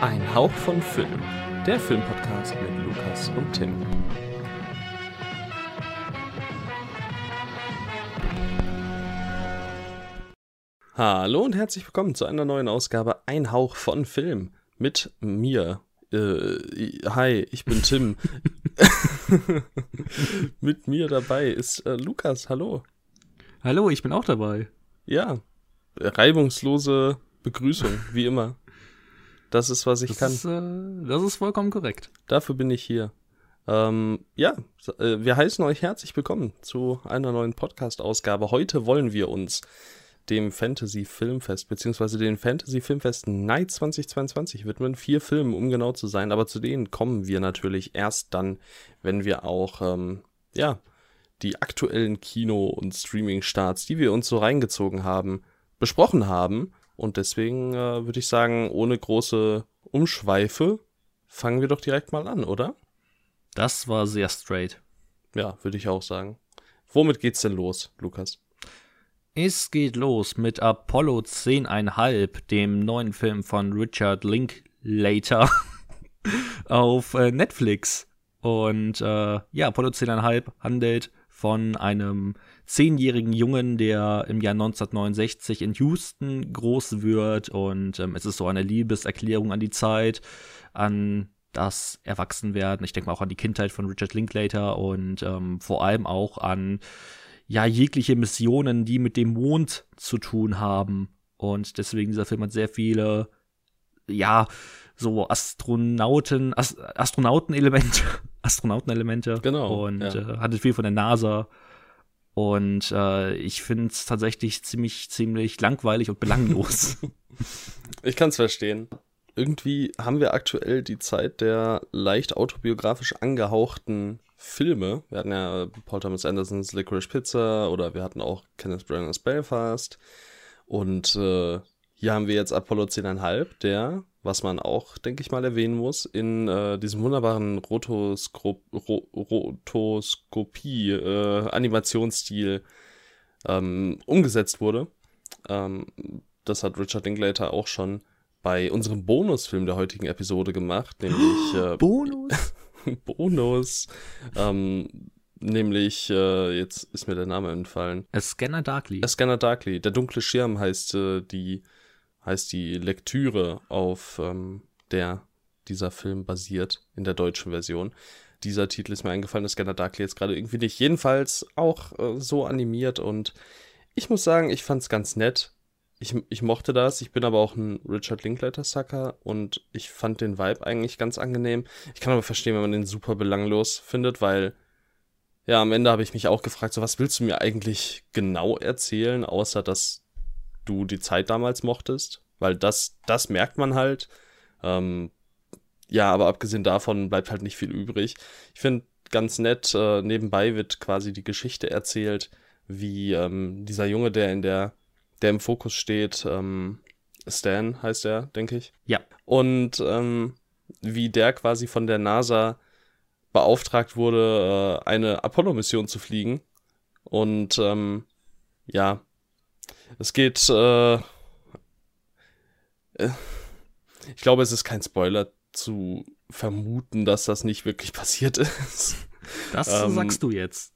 Ein Hauch von Film, der Filmpodcast mit Lukas und Tim. Hallo und herzlich willkommen zu einer neuen Ausgabe Ein Hauch von Film mit mir. Äh, hi, ich bin Tim. mit mir dabei ist äh, Lukas. Hallo. Hallo, ich bin auch dabei. Ja, reibungslose Begrüßung, wie immer. Das ist, was ich Das kann. ist, äh, das ist vollkommen korrekt. Dafür bin ich hier. Ähm, ja, äh, wir heißen euch herzlich willkommen zu einer neuen Podcast-Ausgabe. Heute wollen wir uns dem Fantasy Filmfest beziehungsweise den Fantasy Filmfest Night 2022 widmen. Vier Filmen, um genau zu sein, aber zu denen kommen wir natürlich erst dann, wenn wir auch, ähm, ja, die aktuellen Kino- und Streaming-Starts, die wir uns so reingezogen haben, besprochen haben. Und deswegen äh, würde ich sagen, ohne große Umschweife, fangen wir doch direkt mal an, oder? Das war sehr straight. Ja, würde ich auch sagen. Womit geht's denn los, Lukas? Es geht los mit Apollo 10,5, dem neuen Film von Richard Linklater auf äh, Netflix. Und äh, ja, Apollo 10,5 handelt von einem zehnjährigen Jungen, der im Jahr 1969 in Houston groß wird. Und ähm, es ist so eine Liebeserklärung an die Zeit, an das Erwachsenwerden. Ich denke mal auch an die Kindheit von Richard Linklater und ähm, vor allem auch an ja jegliche Missionen, die mit dem Mond zu tun haben. Und deswegen dieser Film hat sehr viele, ja, so Astronauten, As Astronautenelemente, Astronautenelemente. Genau, Und ja. äh, hatte viel von der NASA. Und äh, ich finde es tatsächlich ziemlich, ziemlich langweilig und belanglos. Ich kann's verstehen. Irgendwie haben wir aktuell die Zeit der leicht autobiografisch angehauchten Filme. Wir hatten ja Paul Thomas Andersons Licorice Pizza oder wir hatten auch Kenneth Branagh's Belfast. Und äh, hier haben wir jetzt Apollo 10,5, der, was man auch, denke ich mal, erwähnen muss, in äh, diesem wunderbaren Rotoskop Ro Rotoskopie-Animationsstil ähm, umgesetzt wurde. Ähm, das hat Richard Linklater auch schon bei unserem Bonusfilm der heutigen Episode gemacht, nämlich äh, Bonus? Bonus. Ähm, nämlich, äh, jetzt ist mir der Name entfallen. A Scanner Darkly. A Scanner Darkly. Der dunkle Schirm heißt äh, die heißt die Lektüre, auf ähm, der dieser Film basiert in der deutschen Version. Dieser Titel ist mir eingefallen, das Scanner Darkly jetzt gerade irgendwie nicht. Jedenfalls auch äh, so animiert und ich muss sagen, ich fand's ganz nett. Ich, ich mochte das. Ich bin aber auch ein Richard Linklater-Sucker und ich fand den Vibe eigentlich ganz angenehm. Ich kann aber verstehen, wenn man den super belanglos findet, weil ja, am Ende habe ich mich auch gefragt, so was willst du mir eigentlich genau erzählen, außer dass du die Zeit damals mochtest? Weil das, das merkt man halt. Ähm, ja, aber abgesehen davon bleibt halt nicht viel übrig. Ich finde ganz nett, äh, nebenbei wird quasi die Geschichte erzählt, wie ähm, dieser Junge, der in der, der im Fokus steht, ähm, Stan heißt er, denke ich. Ja. Und ähm, wie der quasi von der NASA beauftragt wurde, äh, eine Apollo-Mission zu fliegen. Und ähm, ja, es geht. Äh, äh, ich glaube, es ist kein Spoiler zu vermuten, dass das nicht wirklich passiert ist. Das ähm, sagst du jetzt.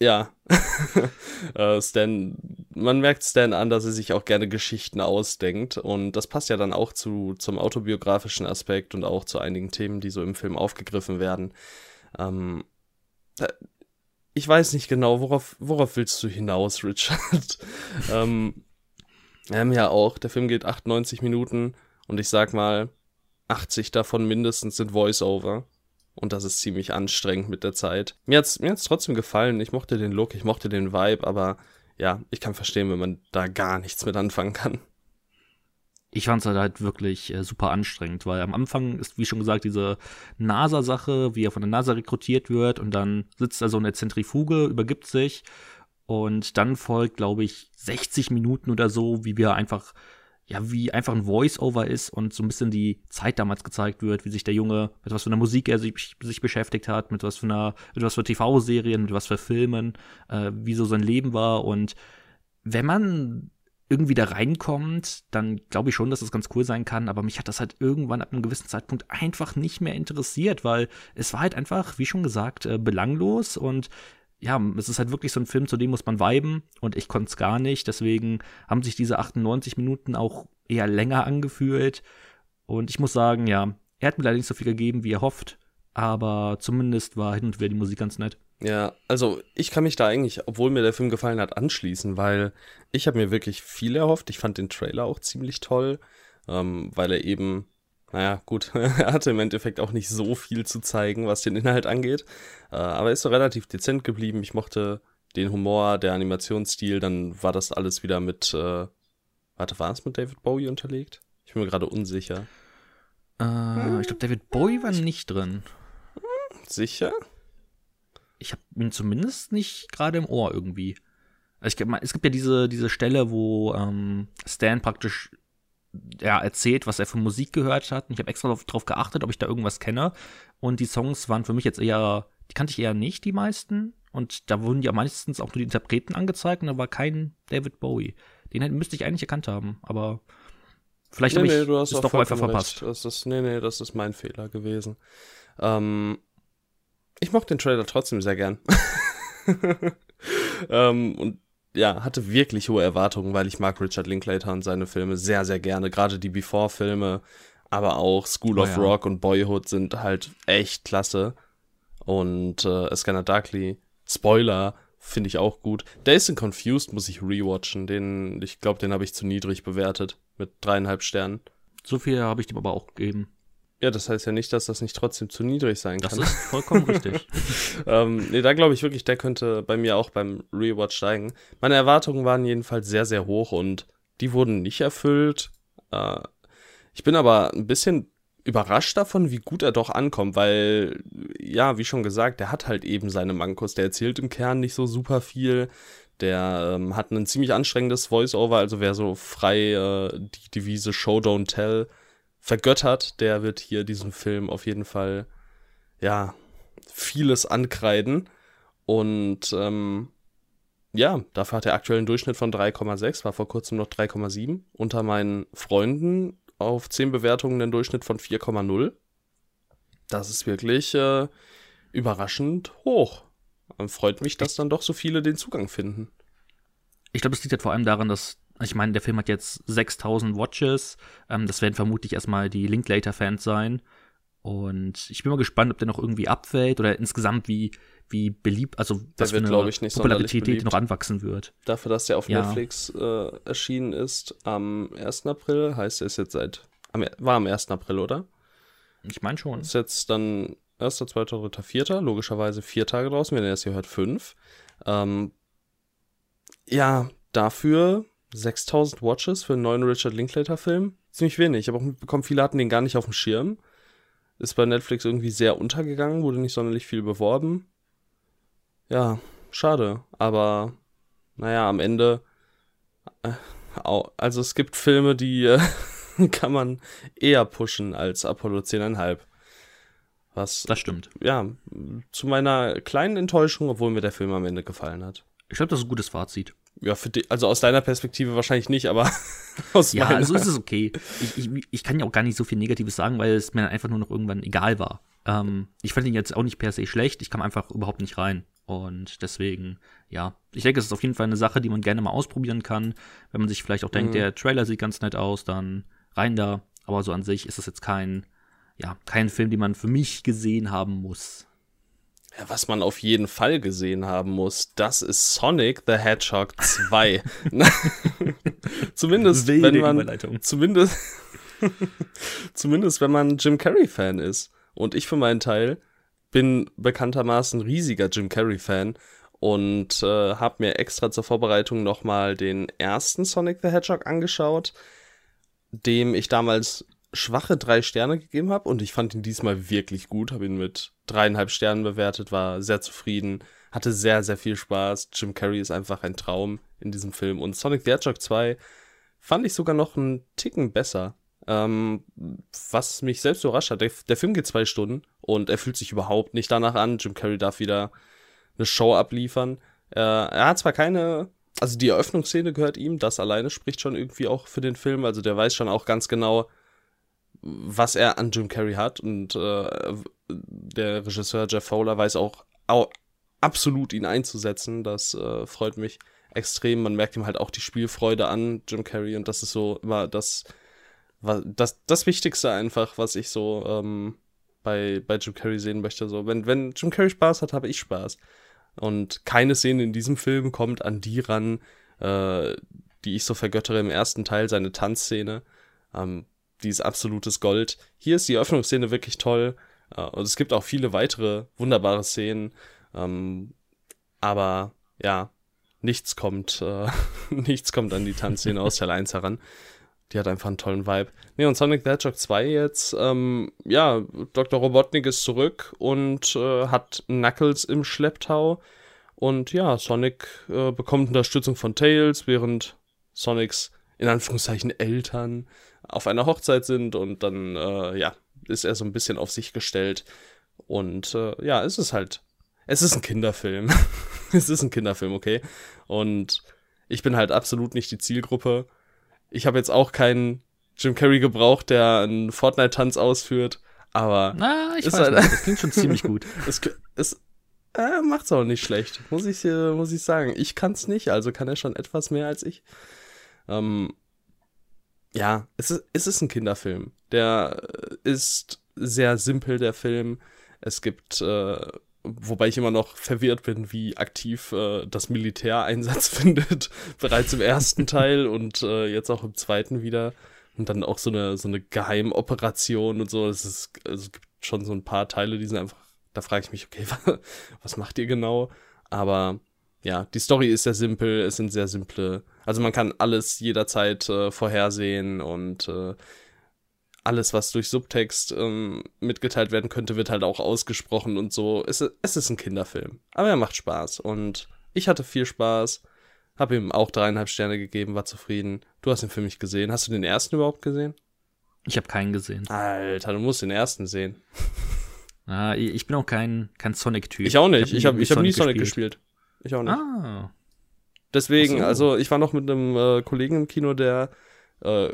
Ja. äh, Stan, man merkt Stan an, dass er sich auch gerne Geschichten ausdenkt. Und das passt ja dann auch zu, zum autobiografischen Aspekt und auch zu einigen Themen, die so im Film aufgegriffen werden. Ähm, ich weiß nicht genau, worauf, worauf willst du hinaus, Richard? ähm, wir haben ja auch, der Film geht 98 Minuten und ich sag mal, 80 davon mindestens sind Voice-Over. Und das ist ziemlich anstrengend mit der Zeit. Mir hat's, mir hat's trotzdem gefallen. Ich mochte den Look, ich mochte den Vibe, aber ja, ich kann verstehen, wenn man da gar nichts mit anfangen kann. Ich fand es halt, halt wirklich äh, super anstrengend, weil am Anfang ist, wie schon gesagt, diese NASA-Sache, wie er von der NASA rekrutiert wird und dann sitzt er so in der Zentrifuge, übergibt sich und dann folgt, glaube ich, 60 Minuten oder so, wie wir einfach, ja, wie einfach ein Voice-Over ist und so ein bisschen die Zeit damals gezeigt wird, wie sich der Junge, mit was für einer Musik er sich, sich beschäftigt hat, mit was für einer, mit was für TV-Serien, mit was für Filmen, äh, wie so sein Leben war und wenn man irgendwie da reinkommt, dann glaube ich schon, dass das ganz cool sein kann, aber mich hat das halt irgendwann ab einem gewissen Zeitpunkt einfach nicht mehr interessiert, weil es war halt einfach, wie schon gesagt, äh, belanglos und ja, es ist halt wirklich so ein Film, zu dem muss man viben und ich konnte es gar nicht, deswegen haben sich diese 98 Minuten auch eher länger angefühlt und ich muss sagen, ja, er hat mir leider nicht so viel gegeben, wie er hofft, aber zumindest war hin und wieder die Musik ganz nett. Ja, also ich kann mich da eigentlich, obwohl mir der Film gefallen hat, anschließen, weil ich habe mir wirklich viel erhofft. Ich fand den Trailer auch ziemlich toll, ähm, weil er eben, naja, gut, er hatte im Endeffekt auch nicht so viel zu zeigen, was den Inhalt angeht. Äh, aber er ist so relativ dezent geblieben. Ich mochte den Humor, der Animationsstil, dann war das alles wieder mit, äh, warte, war es mit David Bowie unterlegt? Ich bin mir gerade unsicher. Äh, ich glaube, David Bowie war nicht drin. Sicher? Ich habe ihn zumindest nicht gerade im Ohr irgendwie. Also ich, es gibt ja diese, diese Stelle, wo ähm, Stan praktisch ja, erzählt, was er für Musik gehört hat. Und ich habe extra darauf, darauf geachtet, ob ich da irgendwas kenne. Und die Songs waren für mich jetzt eher, die kannte ich eher nicht, die meisten. Und da wurden ja meistens auch nur die Interpreten angezeigt und da war kein David Bowie. Den hätte, müsste ich eigentlich erkannt haben, aber vielleicht nee, habe ich es doch einfach verpasst. Das ist, nee, nee, das ist mein Fehler gewesen. Ähm, ich mochte den Trailer trotzdem sehr gern. ähm, und ja, hatte wirklich hohe Erwartungen, weil ich mag Richard Linklater und seine Filme sehr, sehr gerne. Gerade die Before-Filme, aber auch School of oh, ja. Rock und Boyhood sind halt echt klasse. Und äh, Scanner Darkly, Spoiler, finde ich auch gut. Days and Confused muss ich rewatchen. Den, ich glaube, den habe ich zu niedrig bewertet. Mit dreieinhalb Sternen. So viel habe ich dem aber auch gegeben. Ja, das heißt ja nicht, dass das nicht trotzdem zu niedrig sein kann. Das ist vollkommen richtig. ähm, nee, da glaube ich wirklich, der könnte bei mir auch beim Rewatch steigen. Meine Erwartungen waren jedenfalls sehr, sehr hoch und die wurden nicht erfüllt. Äh, ich bin aber ein bisschen überrascht davon, wie gut er doch ankommt, weil, ja, wie schon gesagt, der hat halt eben seine Mankos. Der erzählt im Kern nicht so super viel. Der ähm, hat ein ziemlich anstrengendes Voice-Over, also wer so frei äh, die Devise Show, Don't Tell vergöttert, der wird hier diesem Film auf jeden Fall, ja, vieles ankreiden. Und ähm, ja, dafür hat er aktuell einen Durchschnitt von 3,6, war vor kurzem noch 3,7. Unter meinen Freunden auf 10 Bewertungen einen Durchschnitt von 4,0. Das ist wirklich äh, überraschend hoch. Freut mich, dass dann doch so viele den Zugang finden. Ich glaube, es liegt halt vor allem daran, dass ich meine, der Film hat jetzt 6000 Watches. Ähm, das werden vermutlich erstmal die Linklater-Fans sein. Und ich bin mal gespannt, ob der noch irgendwie abfällt oder insgesamt wie, wie beliebt, also der wird, glaube ich, nicht Popularität die noch anwachsen wird. Dafür, dass der auf ja. Netflix äh, erschienen ist am 1. April, heißt er ist jetzt seit, am, war am 1. April, oder? Ich meine schon. Ist jetzt dann 1., 2., 3., 4., logischerweise vier Tage draußen, wenn ihr das hier hört, fünf. Ähm, ja, dafür 6000 Watches für einen neuen Richard Linklater-Film. Ziemlich wenig. Ich habe auch mitbekommen, viele hatten den gar nicht auf dem Schirm. Ist bei Netflix irgendwie sehr untergegangen, wurde nicht sonderlich viel beworben. Ja, schade. Aber naja, am Ende. Äh, also es gibt Filme, die äh, kann man eher pushen als Apollo 10,5. Was. Das stimmt. Ja, zu meiner kleinen Enttäuschung, obwohl mir der Film am Ende gefallen hat. Ich glaube, das ist ein gutes Fazit. Ja, für die, also aus deiner Perspektive wahrscheinlich nicht, aber aus ja, meiner. Ja, so ist es okay. Ich, ich, ich kann ja auch gar nicht so viel Negatives sagen, weil es mir einfach nur noch irgendwann egal war. Ähm, ich fand ihn jetzt auch nicht per se schlecht, ich kam einfach überhaupt nicht rein. Und deswegen, ja, ich denke, es ist auf jeden Fall eine Sache, die man gerne mal ausprobieren kann. Wenn man sich vielleicht auch denkt, mhm. der Trailer sieht ganz nett aus, dann rein da. Aber so an sich ist es jetzt kein, ja, kein Film, den man für mich gesehen haben muss. Ja, was man auf jeden Fall gesehen haben muss, das ist Sonic the Hedgehog 2. zumindest wenn man zumindest zumindest wenn man Jim Carrey Fan ist und ich für meinen Teil bin bekanntermaßen riesiger Jim Carrey Fan und äh, habe mir extra zur Vorbereitung nochmal den ersten Sonic the Hedgehog angeschaut, dem ich damals schwache drei Sterne gegeben habe und ich fand ihn diesmal wirklich gut, habe ihn mit dreieinhalb Sternen bewertet, war sehr zufrieden, hatte sehr, sehr viel Spaß. Jim Carrey ist einfach ein Traum in diesem Film und Sonic the Hedgehog 2 fand ich sogar noch einen Ticken besser. Ähm, was mich selbst überrascht hat, der, der Film geht zwei Stunden und er fühlt sich überhaupt nicht danach an. Jim Carrey darf wieder eine Show abliefern. Äh, er hat zwar keine also die Eröffnungsszene gehört ihm, das alleine spricht schon irgendwie auch für den Film. Also der weiß schon auch ganz genau, was er an Jim Carrey hat. Und äh, der Regisseur Jeff Fowler weiß auch, auch absolut ihn einzusetzen. Das äh, freut mich extrem. Man merkt ihm halt auch die Spielfreude an, Jim Carrey. Und das ist so immer das, das, das Wichtigste einfach, was ich so ähm, bei, bei Jim Carrey sehen möchte. So, wenn, wenn Jim Carrey Spaß hat, habe ich Spaß. Und keine Szene in diesem Film kommt an die ran, äh, die ich so vergöttere im ersten Teil, seine Tanzszene. Ähm, die ist absolutes Gold. Hier ist die Öffnungsszene wirklich toll. Äh, und es gibt auch viele weitere wunderbare Szenen. Ähm, aber ja, nichts kommt, äh, nichts kommt an die Tanzszene aus Teil 1 heran. Die hat einfach einen tollen Vibe. Ne, und Sonic the Hedgehog 2 jetzt, ähm, ja, Dr. Robotnik ist zurück und äh, hat Knuckles im Schlepptau. Und ja, Sonic äh, bekommt Unterstützung von Tails, während Sonics in Anführungszeichen Eltern auf einer Hochzeit sind und dann, äh, ja, ist er so ein bisschen auf sich gestellt. Und äh, ja, es ist halt, es ist ein Kinderfilm. es ist ein Kinderfilm, okay. Und ich bin halt absolut nicht die Zielgruppe. Ich habe jetzt auch keinen Jim Carrey gebraucht, der einen Fortnite-Tanz ausführt, aber. Na, ich weiß halt, nicht, das klingt schon ziemlich gut. es, es äh, macht's auch nicht schlecht, muss ich, äh, muss ich sagen. Ich kann's nicht, also kann er schon etwas mehr als ich. Ähm, ja, es ist, es ist ein Kinderfilm. Der ist sehr simpel, der Film. Es gibt äh, wobei ich immer noch verwirrt bin, wie aktiv äh, das Militär Einsatz findet, bereits im ersten Teil und äh, jetzt auch im zweiten wieder. Und dann auch so eine, so eine Geheimoperation und so. Es, ist, also es gibt schon so ein paar Teile, die sind einfach, da frage ich mich, okay, was macht ihr genau? Aber ja, die Story ist sehr simpel, es sind sehr simple, also man kann alles jederzeit äh, vorhersehen und äh, alles, was durch Subtext ähm, mitgeteilt werden könnte, wird halt auch ausgesprochen und so. Es, es ist ein Kinderfilm. Aber er macht Spaß. Und ich hatte viel Spaß. Hab ihm auch dreieinhalb Sterne gegeben, war zufrieden. Du hast ihn für mich gesehen. Hast du den ersten überhaupt gesehen? Ich habe keinen gesehen. Alter, du musst den ersten sehen. Ah, ich bin auch kein, kein Sonic-Typ. Ich auch nicht. Ich habe ich hab, ich hab nie Sonic gespielt. gespielt. Ich auch nicht. Ah. Deswegen, so. also ich war noch mit einem äh, Kollegen im Kino, der äh,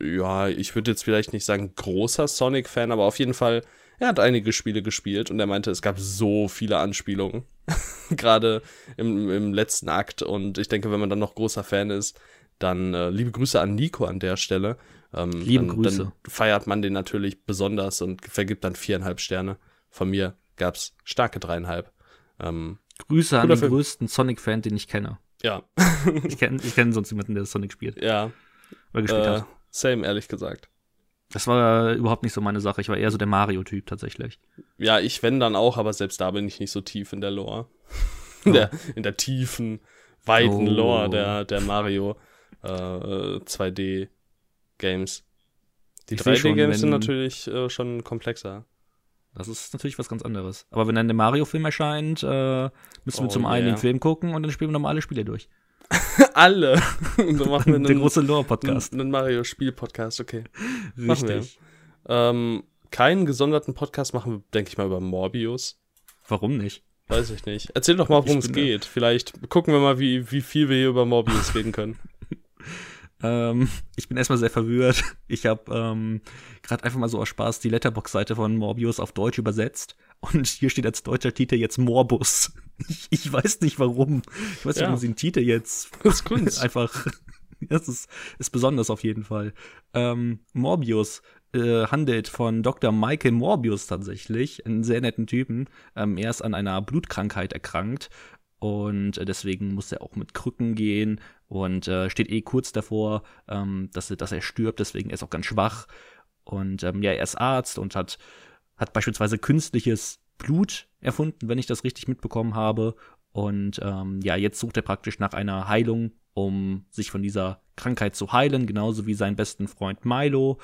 ja, ich würde jetzt vielleicht nicht sagen großer Sonic-Fan, aber auf jeden Fall, er hat einige Spiele gespielt und er meinte, es gab so viele Anspielungen. Gerade im, im letzten Akt. Und ich denke, wenn man dann noch großer Fan ist, dann äh, liebe Grüße an Nico an der Stelle. Ähm, liebe dann, Grüße. Dann feiert man den natürlich besonders und vergibt dann viereinhalb Sterne. Von mir gab es starke dreieinhalb. Ähm, Grüße an den Film. größten Sonic-Fan, den ich kenne. Ja. ich kenne ich kenn sonst niemanden, der Sonic spielt. Ja. Oder gespielt äh, hat. Same, ehrlich gesagt. Das war überhaupt nicht so meine Sache. Ich war eher so der Mario-Typ tatsächlich. Ja, ich wenn dann auch, aber selbst da bin ich nicht so tief in der Lore. In, oh. der, in der tiefen, weiten oh. Lore der, der Mario äh, 2D-Games. Die 3D-Games sind natürlich äh, schon komplexer. Das ist natürlich was ganz anderes. Aber wenn dann der Mario-Film erscheint, äh, müssen oh, wir zum yeah. einen den Film gucken und dann spielen wir nochmal alle Spiele durch. Alle. Und dann machen wir einen, Der große Lore-Podcast. Einen Mario-Spiel-Podcast, okay. Richtig. Ähm, keinen gesonderten Podcast machen wir, denke ich mal, über Morbius. Warum nicht? Weiß ich nicht. Erzähl doch mal, worum es geht. Vielleicht gucken wir mal, wie, wie viel wir hier über Morbius reden können. ähm, ich bin erstmal sehr verwirrt. Ich habe ähm, gerade einfach mal so aus Spaß die Letterbox-Seite von Morbius auf Deutsch übersetzt und hier steht als deutscher Titel jetzt Morbus. Ich, ich weiß nicht warum. Ich weiß nicht, ja. warum sie den Titel jetzt. Das ist Kunst. Einfach. Das ist, ist besonders auf jeden Fall. Ähm, Morbius äh, handelt von Dr. Michael Morbius tatsächlich, einen sehr netten Typen. Ähm, er ist an einer Blutkrankheit erkrankt und äh, deswegen muss er auch mit Krücken gehen und äh, steht eh kurz davor, ähm, dass, dass er stirbt, deswegen ist er auch ganz schwach. Und ähm, ja, er ist Arzt und hat hat beispielsweise künstliches Blut erfunden, wenn ich das richtig mitbekommen habe. Und ähm, ja, jetzt sucht er praktisch nach einer Heilung, um sich von dieser Krankheit zu heilen, genauso wie sein besten Freund Milo.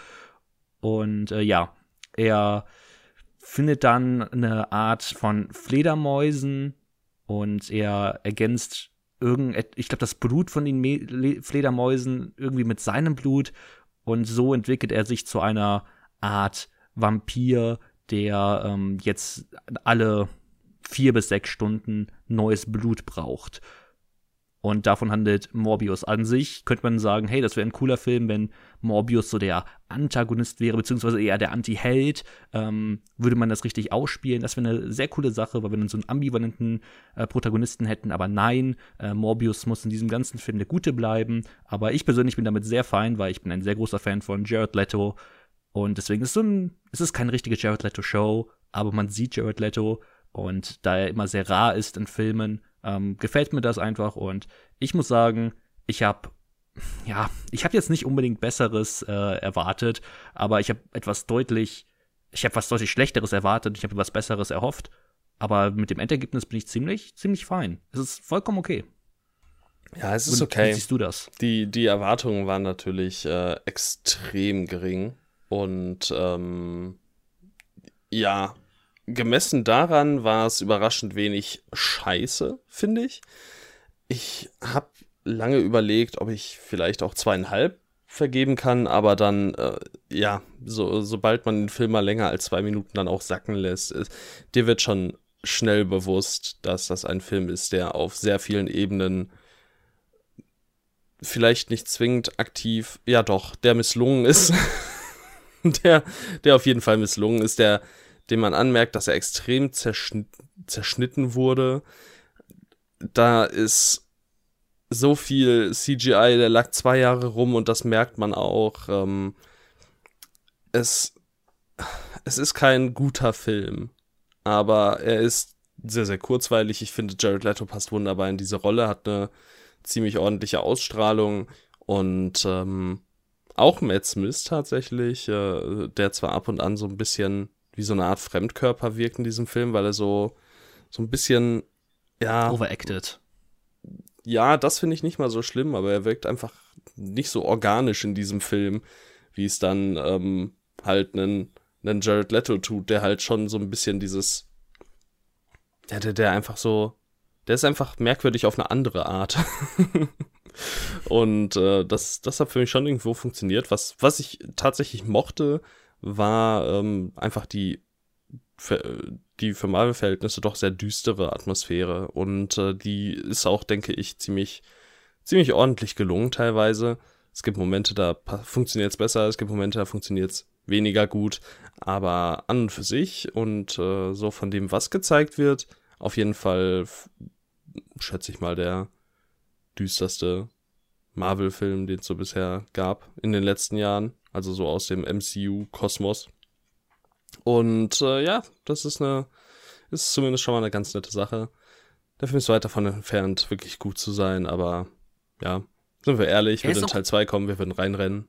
Und äh, ja, er findet dann eine Art von Fledermäusen und er ergänzt irgend, ich glaube, das Blut von den Me Fledermäusen irgendwie mit seinem Blut und so entwickelt er sich zu einer Art Vampir, der ähm, jetzt alle vier bis sechs Stunden neues Blut braucht. Und davon handelt Morbius an sich. Könnte man sagen, hey, das wäre ein cooler Film, wenn Morbius so der Antagonist wäre, beziehungsweise eher der Anti-Held. Ähm, würde man das richtig ausspielen? Das wäre eine sehr coole Sache, weil wir dann so einen ambivalenten äh, Protagonisten hätten. Aber nein, äh, Morbius muss in diesem ganzen Film der Gute bleiben. Aber ich persönlich bin damit sehr fein, weil ich bin ein sehr großer Fan von Jared Leto. Und deswegen ist es so ein, es ist keine richtige Jared Leto-Show, aber man sieht Jared Leto. Und da er immer sehr rar ist in Filmen, ähm, gefällt mir das einfach und ich muss sagen, ich habe ja, ich habe jetzt nicht unbedingt besseres äh, erwartet, aber ich habe etwas deutlich, ich habe was deutlich schlechteres erwartet, ich habe etwas besseres erhofft, aber mit dem Endergebnis bin ich ziemlich, ziemlich fein. Es ist vollkommen okay. Ja, es ist okay. Wie siehst du das? Die, die Erwartungen waren natürlich äh, extrem gering und ähm, ja, gemessen daran war es überraschend wenig Scheiße, finde ich. Ich habe lange überlegt, ob ich vielleicht auch zweieinhalb vergeben kann, aber dann, äh, ja, so, sobald man den Film mal länger als zwei Minuten dann auch sacken lässt, ist, dir wird schon schnell bewusst, dass das ein Film ist, der auf sehr vielen Ebenen vielleicht nicht zwingend aktiv, ja doch, der misslungen ist. der, der auf jeden Fall misslungen ist, der dem man anmerkt, dass er extrem zerschnitt, zerschnitten wurde. Da ist so viel CGI, der lag zwei Jahre rum und das merkt man auch. Ähm, es, es ist kein guter Film, aber er ist sehr, sehr kurzweilig. Ich finde, Jared Leto passt wunderbar in diese Rolle, hat eine ziemlich ordentliche Ausstrahlung und ähm, auch Matt Smith tatsächlich, äh, der zwar ab und an so ein bisschen wie so eine Art Fremdkörper wirkt in diesem Film, weil er so, so ein bisschen, ja. Overacted. Ja, das finde ich nicht mal so schlimm, aber er wirkt einfach nicht so organisch in diesem Film, wie es dann ähm, halt einen, einen Jared Leto tut, der halt schon so ein bisschen dieses, ja, der, der einfach so, der ist einfach merkwürdig auf eine andere Art. Und äh, das, das hat für mich schon irgendwo funktioniert. Was, was ich tatsächlich mochte, war ähm, einfach die, für, die für Marvel-Verhältnisse doch sehr düstere Atmosphäre. Und äh, die ist auch, denke ich, ziemlich, ziemlich ordentlich gelungen teilweise. Es gibt Momente, da funktioniert es besser, es gibt Momente, da funktioniert es weniger gut. Aber an und für sich und äh, so von dem, was gezeigt wird, auf jeden Fall, schätze ich mal, der düsterste Marvel-Film, den es so bisher gab in den letzten Jahren also so aus dem MCU-Kosmos. Und äh, ja, das ist eine, ist zumindest schon mal eine ganz nette Sache. Der Film ist weit davon entfernt, wirklich gut zu sein, aber ja, sind wir ehrlich, wenn in Teil 2 kommen, wir würden reinrennen.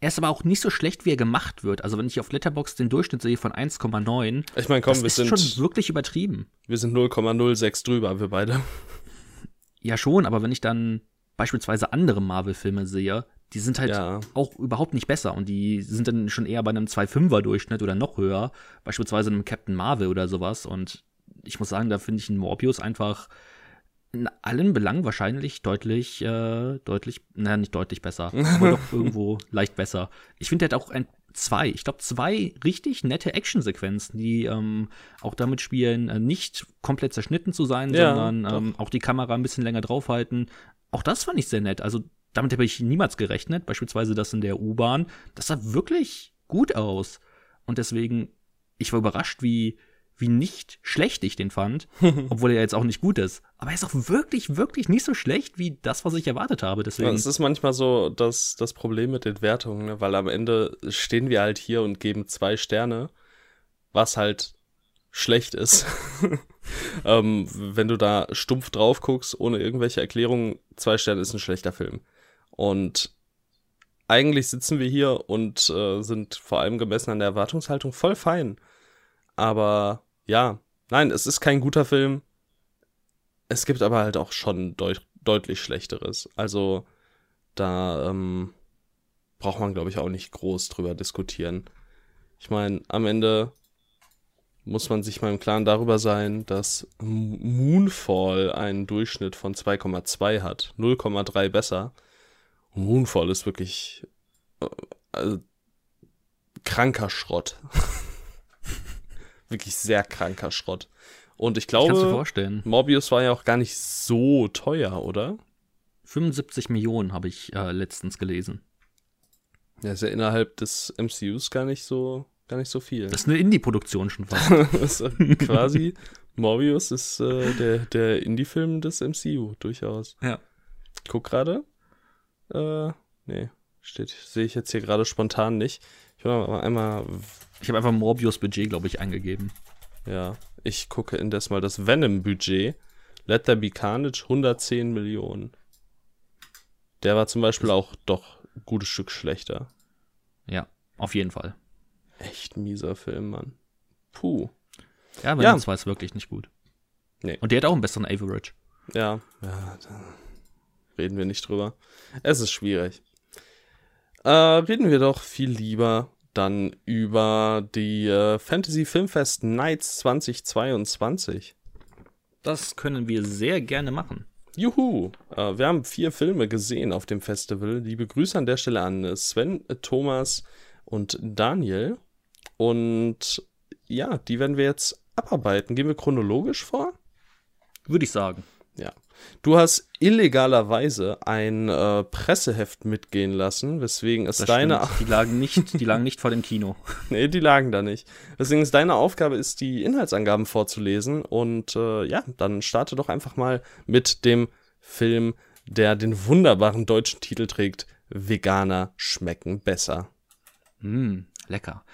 Er ist aber auch nicht so schlecht, wie er gemacht wird. Also wenn ich auf Letterbox den Durchschnitt sehe von 1,9, ich meine, komm, wir ist sind schon wirklich übertrieben. Wir sind 0,06 drüber, wir beide. Ja schon, aber wenn ich dann beispielsweise andere Marvel-Filme sehe, die sind halt ja. auch überhaupt nicht besser und die sind dann schon eher bei einem 2,5er Durchschnitt oder noch höher, beispielsweise einem Captain Marvel oder sowas und ich muss sagen, da finde ich einen Morbius einfach in allen Belangen wahrscheinlich deutlich, äh, deutlich, naja, nicht deutlich besser, aber doch irgendwo leicht besser. Ich finde, hat auch ein zwei, ich glaube zwei richtig nette Actionsequenzen, die ähm, auch damit spielen, äh, nicht komplett zerschnitten zu sein, ja, sondern ähm, auch die Kamera ein bisschen länger draufhalten. Auch das fand ich sehr nett. Also damit habe ich niemals gerechnet. Beispielsweise das in der U-Bahn. Das sah wirklich gut aus. Und deswegen, ich war überrascht, wie, wie nicht schlecht ich den fand, obwohl er jetzt auch nicht gut ist. Aber er ist auch wirklich, wirklich nicht so schlecht wie das, was ich erwartet habe. Deswegen. Es ist manchmal so das, das Problem mit den Wertungen, ne? weil am Ende stehen wir halt hier und geben zwei Sterne, was halt schlecht ist. ähm, wenn du da stumpf drauf guckst, ohne irgendwelche Erklärungen, zwei Sterne ist ein schlechter Film. Und eigentlich sitzen wir hier und äh, sind vor allem gemessen an der Erwartungshaltung voll fein. Aber ja, nein, es ist kein guter Film. Es gibt aber halt auch schon deut deutlich schlechteres. Also da ähm, braucht man, glaube ich, auch nicht groß drüber diskutieren. Ich meine, am Ende muss man sich mal im Klaren darüber sein, dass Moonfall einen Durchschnitt von 2,2 hat. 0,3 besser. Moonfall ist wirklich äh, also, kranker Schrott. wirklich sehr kranker Schrott. Und ich glaube, ich Morbius war ja auch gar nicht so teuer, oder? 75 Millionen habe ich äh, letztens gelesen. Ja, ist ja innerhalb des MCUs gar nicht so, gar nicht so viel. Das ist eine Indie-Produktion schon fast. quasi, Morbius ist äh, der, der Indie-Film des MCU, durchaus. Ja. Guck gerade. Äh, nee, steht, sehe ich jetzt hier gerade spontan nicht. Ich will mal einmal. Ich habe einfach Morbius-Budget, glaube ich, eingegeben. Ja, ich gucke indes mal das Venom-Budget. Let There Be Carnage 110 Millionen. Der war zum Beispiel auch doch ein gutes Stück schlechter. Ja, auf jeden Fall. Echt mieser Film, Mann. Puh. Ja, Venom ja. 2 ist wirklich nicht gut. Nee. Und der hat auch einen besseren Average. Ja, ja, da reden wir nicht drüber. Es ist schwierig. Äh, reden wir doch viel lieber dann über die äh, Fantasy Filmfest Nights 2022. Das können wir sehr gerne machen. Juhu! Äh, wir haben vier Filme gesehen auf dem Festival. Liebe Grüße an der Stelle an Sven, Thomas und Daniel. Und ja, die werden wir jetzt abarbeiten. Gehen wir chronologisch vor? Würde ich sagen. Ja. Du hast illegalerweise ein äh, Presseheft mitgehen lassen, weswegen es Das deine. stimmt. Die lagen nicht, die lagen nicht vor dem Kino. nee, die lagen da nicht. Deswegen ist deine Aufgabe, ist die Inhaltsangaben vorzulesen. Und äh, ja, dann starte doch einfach mal mit dem Film, der den wunderbaren deutschen Titel trägt: Veganer schmecken besser. Mm, lecker.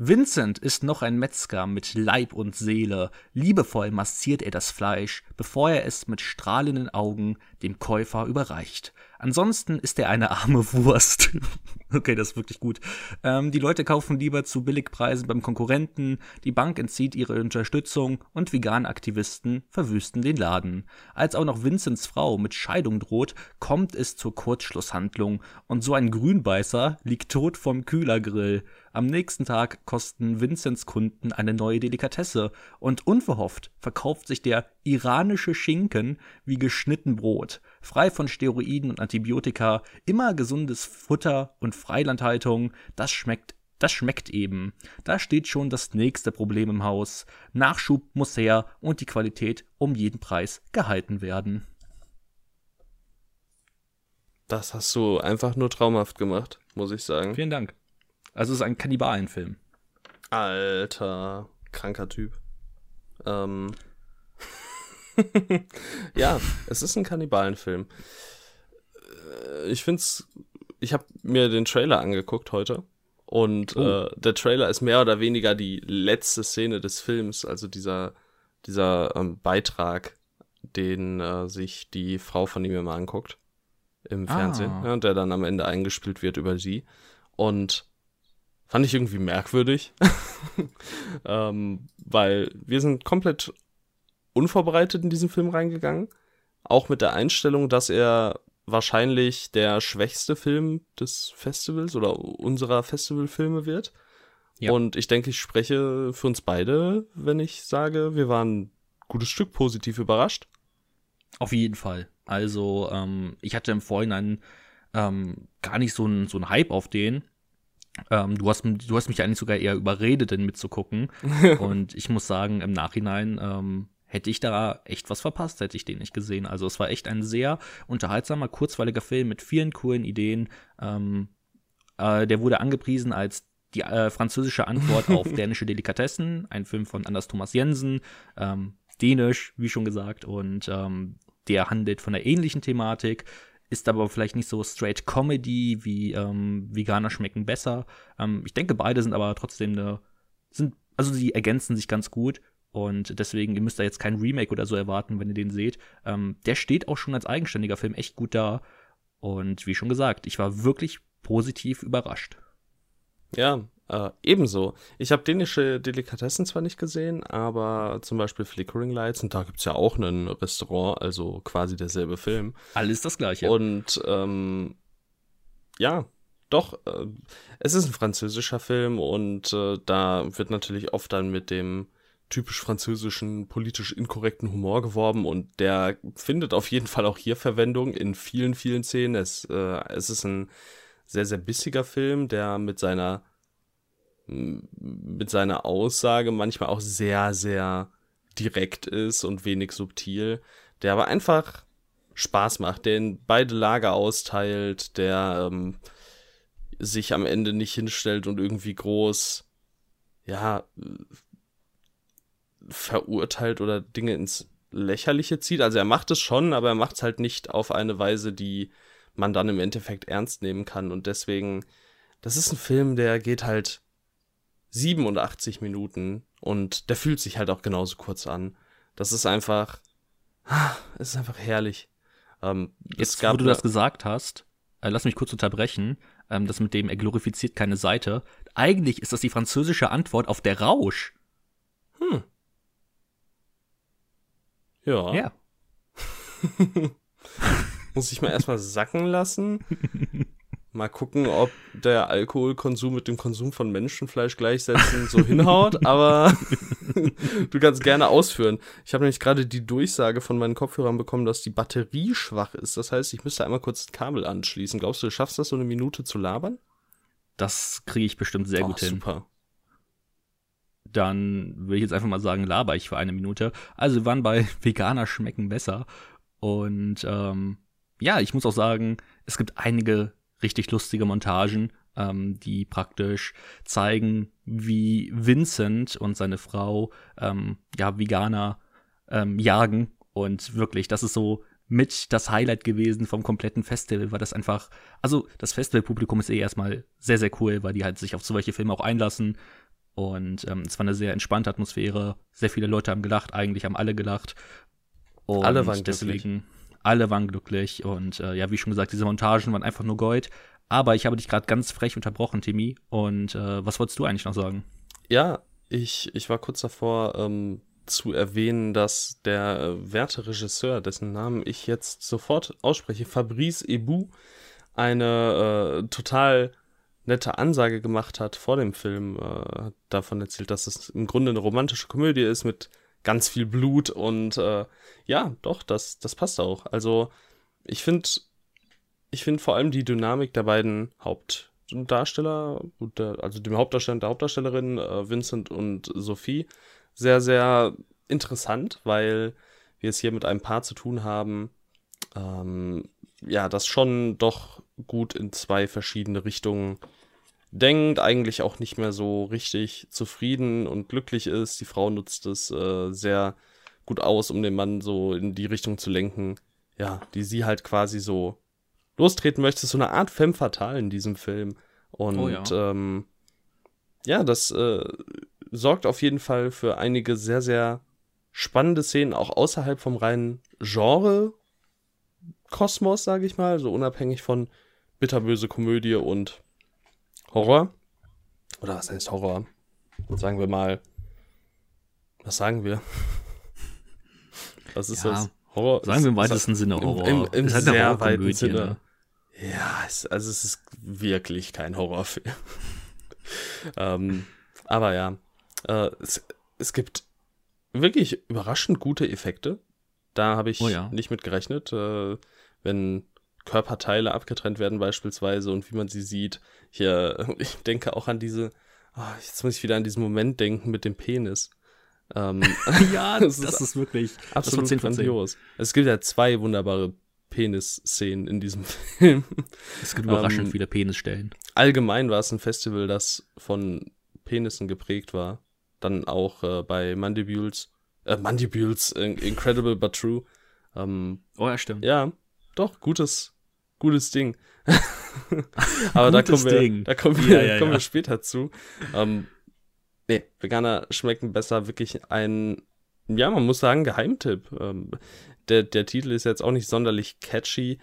Vincent ist noch ein Metzger mit Leib und Seele. Liebevoll massiert er das Fleisch, bevor er es mit strahlenden Augen dem Käufer überreicht. Ansonsten ist er eine arme Wurst. okay, das ist wirklich gut. Ähm, die Leute kaufen lieber zu Billigpreisen beim Konkurrenten, die Bank entzieht ihre Unterstützung und Vegan-Aktivisten verwüsten den Laden. Als auch noch Vincents Frau mit Scheidung droht, kommt es zur Kurzschlusshandlung und so ein Grünbeißer liegt tot vom Kühlergrill. Am nächsten Tag kosten Vincents Kunden eine neue Delikatesse und unverhofft verkauft sich der iranische Schinken wie geschnitten Brot. Frei von Steroiden und Antibiotika, immer gesundes Futter und Freilandhaltung, das schmeckt das schmeckt eben. Da steht schon das nächste Problem im Haus. Nachschub muss her und die Qualität um jeden Preis gehalten werden. Das hast du einfach nur traumhaft gemacht, muss ich sagen. Vielen Dank. Also es ist ein Kannibalenfilm. Alter, kranker Typ. Ähm. ja, es ist ein Kannibalenfilm. Äh, Ich find's. Ich habe mir den Trailer angeguckt heute. Und Oh. äh, der Trailer ist mehr oder weniger die letzte Szene des Films, also dieser, dieser ähm, Beitrag, den äh, sich die Frau von ihm immer anguckt im Ah. Fernsehen, ja, und der dann am Ende eingespielt wird über sie. Und fand ich irgendwie merkwürdig, ähm, weil wir sind komplett unvorbereitet in diesen Film reingegangen, auch mit der Einstellung, dass er wahrscheinlich der schwächste Film des Festivals oder unserer Festivalfilme wird. Ja. Und ich denke, ich spreche für uns beide, wenn ich sage, wir waren ein gutes Stück positiv überrascht. Auf jeden Fall. Also, ähm, ich hatte im Vorhinein ähm, gar nicht so einen so einen Hype auf den. Ähm, du, hast, du hast mich eigentlich sogar eher überredet, den mitzugucken. Und ich muss sagen, im Nachhinein ähm, hätte ich da echt was verpasst, hätte ich den nicht gesehen. Also es war echt ein sehr unterhaltsamer, kurzweiliger Film mit vielen coolen Ideen. Ähm, äh, der wurde angepriesen als die äh, französische Antwort auf dänische Delikatessen, ein Film von Anders Thomas Jensen, ähm, dänisch, wie schon gesagt, und ähm, der handelt von einer ähnlichen Thematik, ist aber vielleicht nicht so straight Comedy wie ähm, Veganer schmecken besser. Ähm, ich denke, beide sind aber trotzdem eine, sind, also die ergänzen sich ganz gut und deswegen, ihr müsst da jetzt kein Remake oder so erwarten, wenn ihr den seht. Ähm, der steht auch schon als eigenständiger Film echt gut da und wie schon gesagt, ich war wirklich positiv überrascht. Ja, äh, ebenso. Ich habe dänische Delikatessen zwar nicht gesehen, aber zum Beispiel Flickering Lights, und da gibt's ja auch ein Restaurant, also quasi derselbe Film. Alles das gleiche. Und ähm, ja, doch, äh, es ist ein französischer Film und äh, da wird natürlich oft dann mit dem typisch französischen, politisch inkorrekten Humor geworben und der findet auf jeden Fall auch hier Verwendung in vielen, vielen Szenen. Es, äh, es ist ein sehr, sehr bissiger Film, der mit seiner mit seiner Aussage manchmal auch sehr, sehr direkt ist und wenig subtil, der aber einfach Spaß macht, der in beide Lager austeilt, der ähm, sich am Ende nicht hinstellt und irgendwie groß, ja, verurteilt oder Dinge ins Lächerliche zieht. Also er macht es schon, aber er macht es halt nicht auf eine Weise, die man dann im Endeffekt ernst nehmen kann. Und deswegen, das ist ein Film, der geht halt 87 Minuten und der fühlt sich halt auch genauso kurz an. Das ist einfach, es ist einfach herrlich. Ähm, Jetzt, wo du das gesagt hast, äh, lass mich kurz unterbrechen, ähm, das mit dem, er glorifiziert keine Seite. Eigentlich ist das die französische Antwort auf der Rausch. Hm. Ja. Ja. Muss ich mal erstmal sacken lassen. Mal gucken, ob der Alkoholkonsum mit dem Konsum von Menschenfleisch gleichsetzen so hinhaut, aber du kannst gerne ausführen. Ich habe nämlich gerade die Durchsage von meinen Kopfhörern bekommen, dass die Batterie schwach ist. Das heißt, ich müsste einmal kurz das Kabel anschließen. Glaubst du, du schaffst das so eine Minute zu labern? Das kriege ich bestimmt sehr oh, gut hin. Super. Dann würde ich jetzt einfach mal sagen, laber ich für eine Minute. Also wir waren bei Veganer schmecken besser. Und ähm, ja, ich muss auch sagen, es gibt einige richtig lustige Montagen, ähm, die praktisch zeigen, wie Vincent und seine Frau ähm, ja Veganer ähm, jagen. Und wirklich, das ist so mit das Highlight gewesen vom kompletten Festival, weil das einfach, also das Festivalpublikum ist eh erstmal sehr, sehr cool, weil die halt sich auf solche Filme auch einlassen. Und ähm, es war eine sehr entspannte Atmosphäre. Sehr viele Leute haben gelacht, eigentlich haben alle gelacht. Und alle waren deswegen, glücklich alle waren glücklich und äh, ja, wie schon gesagt, diese Montagen waren einfach nur Gold. Aber ich habe dich gerade ganz frech unterbrochen, Timmy. Und äh, was wolltest du eigentlich noch sagen? Ja, ich, ich war kurz davor ähm, zu erwähnen, dass der äh, werte Regisseur, dessen Namen ich jetzt sofort ausspreche, Fabrice Ebou, eine äh, total nette Ansage gemacht hat vor dem Film. Äh, davon erzählt, dass es im Grunde eine romantische Komödie ist mit ganz viel Blut und äh, ja, doch, das, das passt auch. Also ich finde, ich finde vor allem die Dynamik der beiden Hauptdarsteller, also dem Hauptdarsteller und der Hauptdarstellerin, äh, Vincent und Sophie, sehr, sehr interessant, weil wir es hier mit einem Paar zu tun haben, ähm, ja, das schon doch gut in zwei verschiedene Richtungen denkt, eigentlich auch nicht mehr so richtig zufrieden und glücklich ist. Die Frau nutzt es äh, sehr gut aus, um den Mann so in die Richtung zu lenken, ja, die sie halt quasi so lostreten möchte. So eine Art Femme fatale in diesem Film. Und oh ja. Ähm, ja, das äh, sorgt auf jeden Fall für einige sehr, sehr spannende Szenen, auch außerhalb vom reinen Genre-Kosmos, sage ich mal, so unabhängig von bitterböse Komödie und Horror. Oder was heißt Horror? Sagen wir mal. Was sagen wir? Was ist ja, das? Horror? Sagen wir im weitesten Sinne Horror. Im, im, im halt sehr weiten Sinne. Ne? Ja, es, also es ist wirklich kein Horrorfilm. ähm, aber ja, äh, es, es gibt wirklich überraschend gute Effekte. Da habe ich oh ja. nicht mit gerechnet. Äh, wenn Körperteile abgetrennt werden beispielsweise und wie man sie sieht. Hier, ich denke auch an diese, oh, jetzt muss ich wieder an diesen Moment denken mit dem Penis. Ähm, ja, das, das, ist, wirklich absolut grandios. Es gibt ja zwei wunderbare Penis-Szenen in diesem Film. Es gibt überraschend ähm, viele Penisstellen. Allgemein war es ein Festival, das von Penissen geprägt war. Dann auch äh, bei Mandibules, äh, Mandibules, Incredible but True. Ähm, oh ja, stimmt. Ja, doch, gutes, gutes Ding. Aber da kommen wir, Ding. da kommen wir, ja, ja, kommen wir später zu. Ähm, nee, Veganer schmecken besser. Wirklich ein, ja, man muss sagen, Geheimtipp. Ähm, der, der Titel ist jetzt auch nicht sonderlich catchy.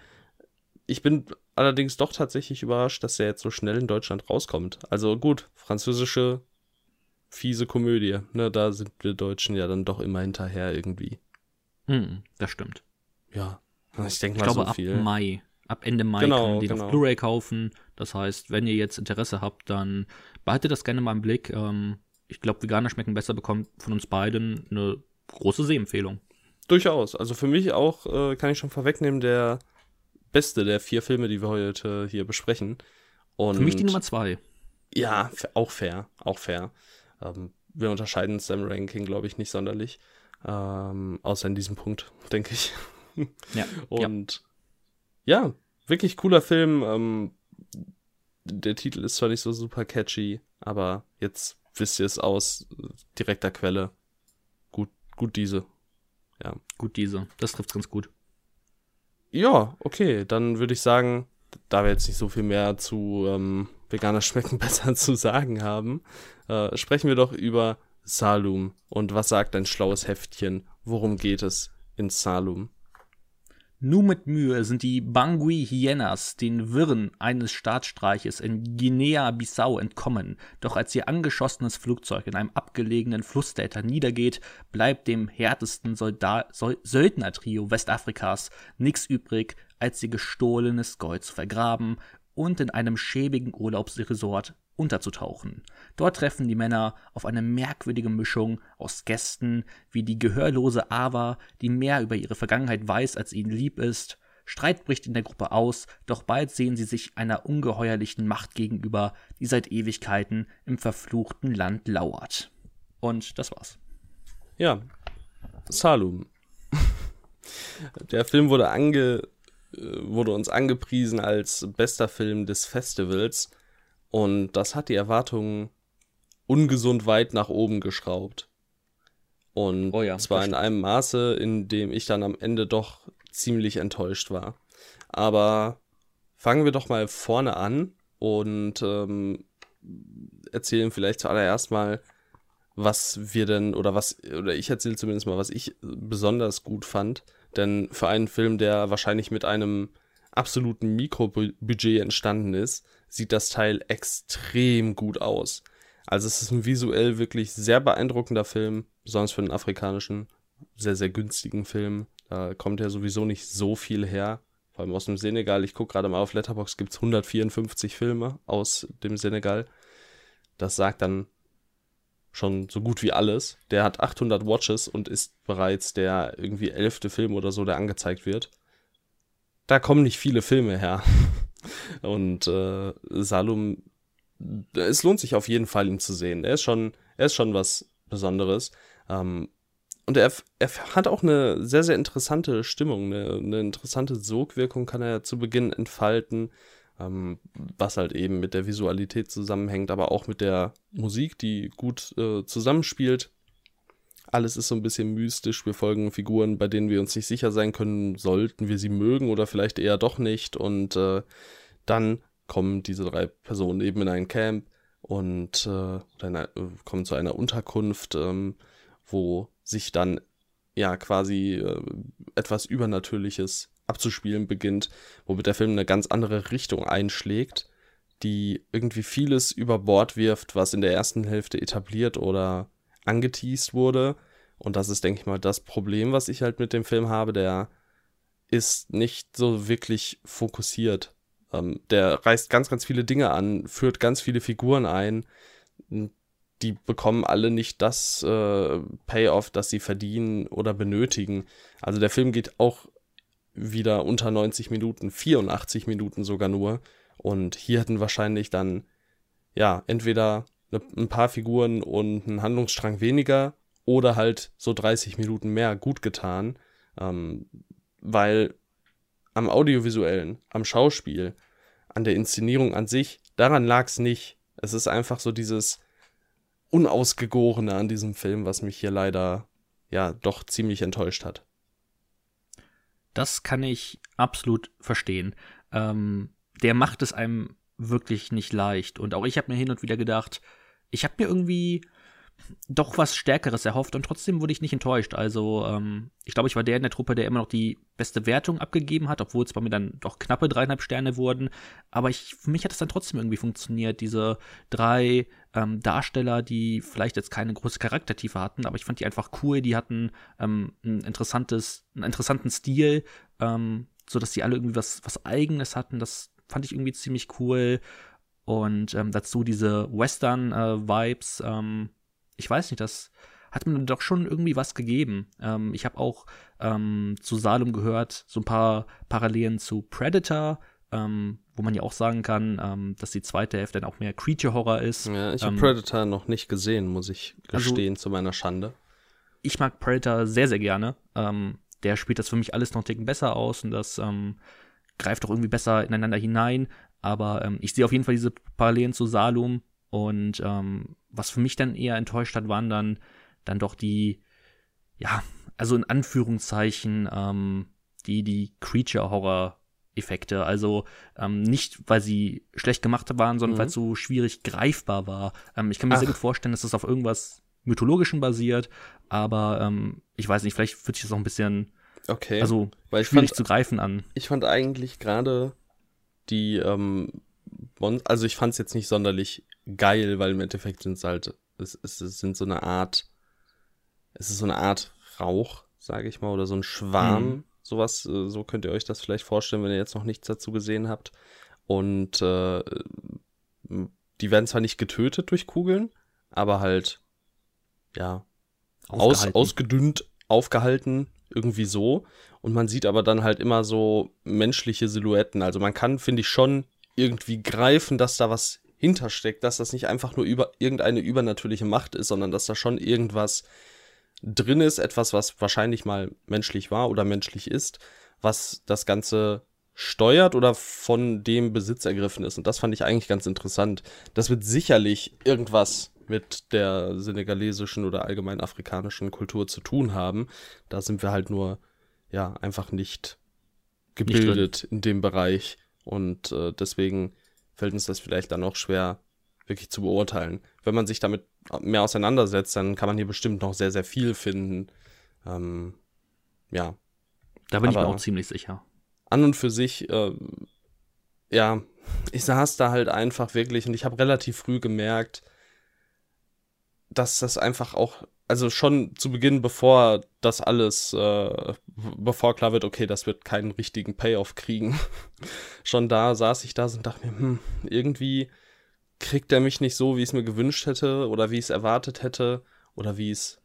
Ich bin allerdings doch tatsächlich überrascht, dass er jetzt so schnell in Deutschland rauskommt. Also gut, französische fiese Komödie. Ne, da sind wir Deutschen ja dann doch immer hinterher irgendwie. Hm, das stimmt. Ja, ich denke mal ich glaube, so viel. ab Mai. Ab Ende Mai genau, kann man den genau. auf Blu-ray kaufen. Das heißt, wenn ihr jetzt Interesse habt, dann behaltet das gerne mal im Blick. Ähm, ich glaube, Veganer schmecken besser bekommt von uns beiden eine große Sehempfehlung. Durchaus. Also für mich auch, äh, kann ich schon vorwegnehmen, der beste der vier Filme, die wir heute hier besprechen. Und für mich die Nummer zwei. Ja, auch fair. Auch fair. Ähm, wir unterscheiden uns im Ranking, glaube ich, nicht sonderlich. Ähm, außer in diesem Punkt, denke ich. ja. Und ja. Ja, wirklich cooler Film. Ähm, der Titel ist zwar nicht so super catchy, aber jetzt wisst ihr es aus direkter Quelle. Gut, gut diese. Ja. Gut diese. Das trifft ganz gut. Ja, okay. Dann würde ich sagen, da wir jetzt nicht so viel mehr zu ähm, Veganer schmecken besser zu sagen haben, äh, sprechen wir doch über Salum. Und was sagt ein schlaues Heftchen? Worum geht es in Salum? Nur mit Mühe sind die Bangui Hyenas den Wirren eines Staatsstreiches in Guinea-Bissau entkommen. Doch als ihr angeschossenes Flugzeug in einem abgelegenen Flussdelta niedergeht, bleibt dem härtesten Söldnertrio Westafrikas nichts übrig, als ihr gestohlenes Gold zu vergraben und in einem schäbigen Urlaubsresort unterzutauchen. Dort treffen die Männer auf eine merkwürdige Mischung aus Gästen wie die gehörlose Ava, die mehr über ihre Vergangenheit weiß, als ihnen lieb ist. Streit bricht in der Gruppe aus, doch bald sehen sie sich einer ungeheuerlichen Macht gegenüber, die seit Ewigkeiten im verfluchten Land lauert. Und das war's. Ja, Salum. Der Film wurde, ange, äh, wurde uns angepriesen als bester Film des Festivals und das hat die Erwartungen ungesund weit nach oben geschraubt. Und oh ja, zwar in einem Maße, in dem ich dann am Ende doch ziemlich enttäuscht war. Aber fangen wir doch mal vorne an und ähm, erzählen vielleicht zuallererst mal, was wir denn, oder was, oder ich erzähle zumindest mal, was ich besonders gut fand. Denn für einen Film, der wahrscheinlich mit einem absoluten Mikrobudget entstanden ist, sieht das Teil extrem gut aus. Also es ist ein visuell wirklich sehr beeindruckender Film, besonders für einen afrikanischen, sehr, sehr günstigen Film. Da kommt ja sowieso nicht so viel her, vor allem aus dem Senegal. Ich gucke gerade mal auf Letterbox, gibt es 154 Filme aus dem Senegal. Das sagt dann schon so gut wie alles. Der hat 800 Watches und ist bereits der irgendwie elfte Film oder so, der angezeigt wird. Da kommen nicht viele Filme her. Und äh, Salum, es lohnt sich auf jeden Fall, ihn zu sehen. Er ist schon, er ist schon was Besonderes. Ähm, und er, er hat auch eine sehr, sehr interessante Stimmung, eine, eine interessante Sogwirkung kann er zu Beginn entfalten, ähm, was halt eben mit der Visualität zusammenhängt, aber auch mit der Musik, die gut äh, zusammenspielt. Alles ist so ein bisschen mystisch. Wir folgen Figuren, bei denen wir uns nicht sicher sein können, sollten wir sie mögen oder vielleicht eher doch nicht. Und äh, dann kommen diese drei Personen eben in ein Camp und äh, einer, äh, kommen zu einer Unterkunft, ähm, wo sich dann ja quasi äh, etwas Übernatürliches abzuspielen beginnt, womit der Film eine ganz andere Richtung einschlägt, die irgendwie vieles über Bord wirft, was in der ersten Hälfte etabliert oder angeteased wurde. Und das ist, denke ich mal, das Problem, was ich halt mit dem Film habe. Der ist nicht so wirklich fokussiert. Ähm, der reißt ganz, ganz viele Dinge an, führt ganz viele Figuren ein. Die bekommen alle nicht das äh, Payoff, das sie verdienen oder benötigen. Also der Film geht auch wieder unter 90 Minuten, 84 Minuten sogar nur. Und hier hätten wahrscheinlich dann, ja, entweder ein paar Figuren und ein Handlungsstrang weniger oder halt so 30 Minuten mehr gut getan. Ähm, weil am Audiovisuellen, am Schauspiel, an der Inszenierung an sich, daran lag es nicht. Es ist einfach so dieses Unausgegorene an diesem Film, was mich hier leider ja doch ziemlich enttäuscht hat. Das kann ich absolut verstehen. Ähm, der macht es einem wirklich nicht leicht. Und auch ich habe mir hin und wieder gedacht, ich habe mir irgendwie doch was Stärkeres erhofft und trotzdem wurde ich nicht enttäuscht. Also ähm, ich glaube, ich war der in der Truppe, der immer noch die beste Wertung abgegeben hat, obwohl es bei mir dann doch knappe dreieinhalb Sterne wurden. Aber ich, für mich hat es dann trotzdem irgendwie funktioniert. Diese drei ähm, Darsteller, die vielleicht jetzt keine große Charaktertiefe hatten, aber ich fand die einfach cool. Die hatten ähm, ein interessantes, einen interessanten Stil, ähm, so dass die alle irgendwie was, was Eigenes hatten. Das fand ich irgendwie ziemlich cool. Und ähm, dazu diese Western-Vibes. Äh, ähm, ich weiß nicht, das hat mir doch schon irgendwie was gegeben. Ähm, ich habe auch ähm, zu Salem gehört, so ein paar Parallelen zu Predator, ähm, wo man ja auch sagen kann, ähm, dass die zweite Hälfte dann auch mehr Creature Horror ist. Ja, ich habe Predator noch nicht gesehen, muss ich also gestehen, also, zu meiner Schande. Ich mag Predator sehr, sehr gerne. Der spielt das für mich alles noch einen Ticken besser aus und das greift auch irgendwie besser ineinander hinein. Aber ähm, ich sehe auf jeden Fall diese Parallelen zu Salum. Und ähm, was für mich dann eher enttäuscht hat, waren dann, dann doch die, ja, also in Anführungszeichen, ähm, die, die Creature-Horror-Effekte. Also ähm, nicht, weil sie schlecht gemacht waren, sondern mhm. weil es so schwierig greifbar war. Ähm, ich kann mir Ach. sehr gut vorstellen, dass das auf irgendwas Mythologischen basiert, aber ähm, ich weiß nicht, vielleicht fühlt sich das auch ein bisschen okay. also weil schwierig fand, zu greifen an. Ich fand eigentlich gerade die, ähm, also ich fand es jetzt nicht sonderlich geil, weil im Endeffekt sind es halt, es, es, es sind so eine Art, es ist so eine Art Rauch, sage ich mal, oder so ein Schwarm. Mhm. Sowas, äh, so könnt ihr euch das vielleicht vorstellen, wenn ihr jetzt noch nichts dazu gesehen habt. Und äh, die werden zwar nicht getötet durch Kugeln, aber halt, ja, aus, ausgedünnt, aufgehalten, irgendwie so. Und man sieht aber dann halt immer so menschliche Silhouetten. Also man kann, finde ich, schon irgendwie greifen, dass da was hintersteckt, dass das nicht einfach nur über irgendeine übernatürliche Macht ist, sondern dass da schon irgendwas drin ist, etwas, was wahrscheinlich mal menschlich war oder menschlich ist, was das Ganze steuert oder von dem Besitz ergriffen ist. Und das fand ich eigentlich ganz interessant. Das wird sicherlich irgendwas mit der senegalesischen oder allgemein afrikanischen Kultur zu tun haben. Da sind wir halt nur, ja, einfach nicht gebildet nicht in dem Bereich. Und äh, deswegen fällt uns das vielleicht dann auch schwer, wirklich zu beurteilen. Wenn man sich damit mehr auseinandersetzt, dann kann man hier bestimmt noch sehr, sehr viel finden. Ähm, ja. Da bin Aber ich mir auch ziemlich sicher. An und für sich, äh, ja, ich saß da halt einfach wirklich und ich habe relativ früh gemerkt, dass das einfach auch, also schon zu Beginn, bevor das alles, äh, bevor klar wird, okay, das wird keinen richtigen Payoff kriegen, schon da saß ich da und dachte mir, hm, irgendwie kriegt er mich nicht so, wie ich es mir gewünscht hätte oder wie ich es erwartet hätte oder wie es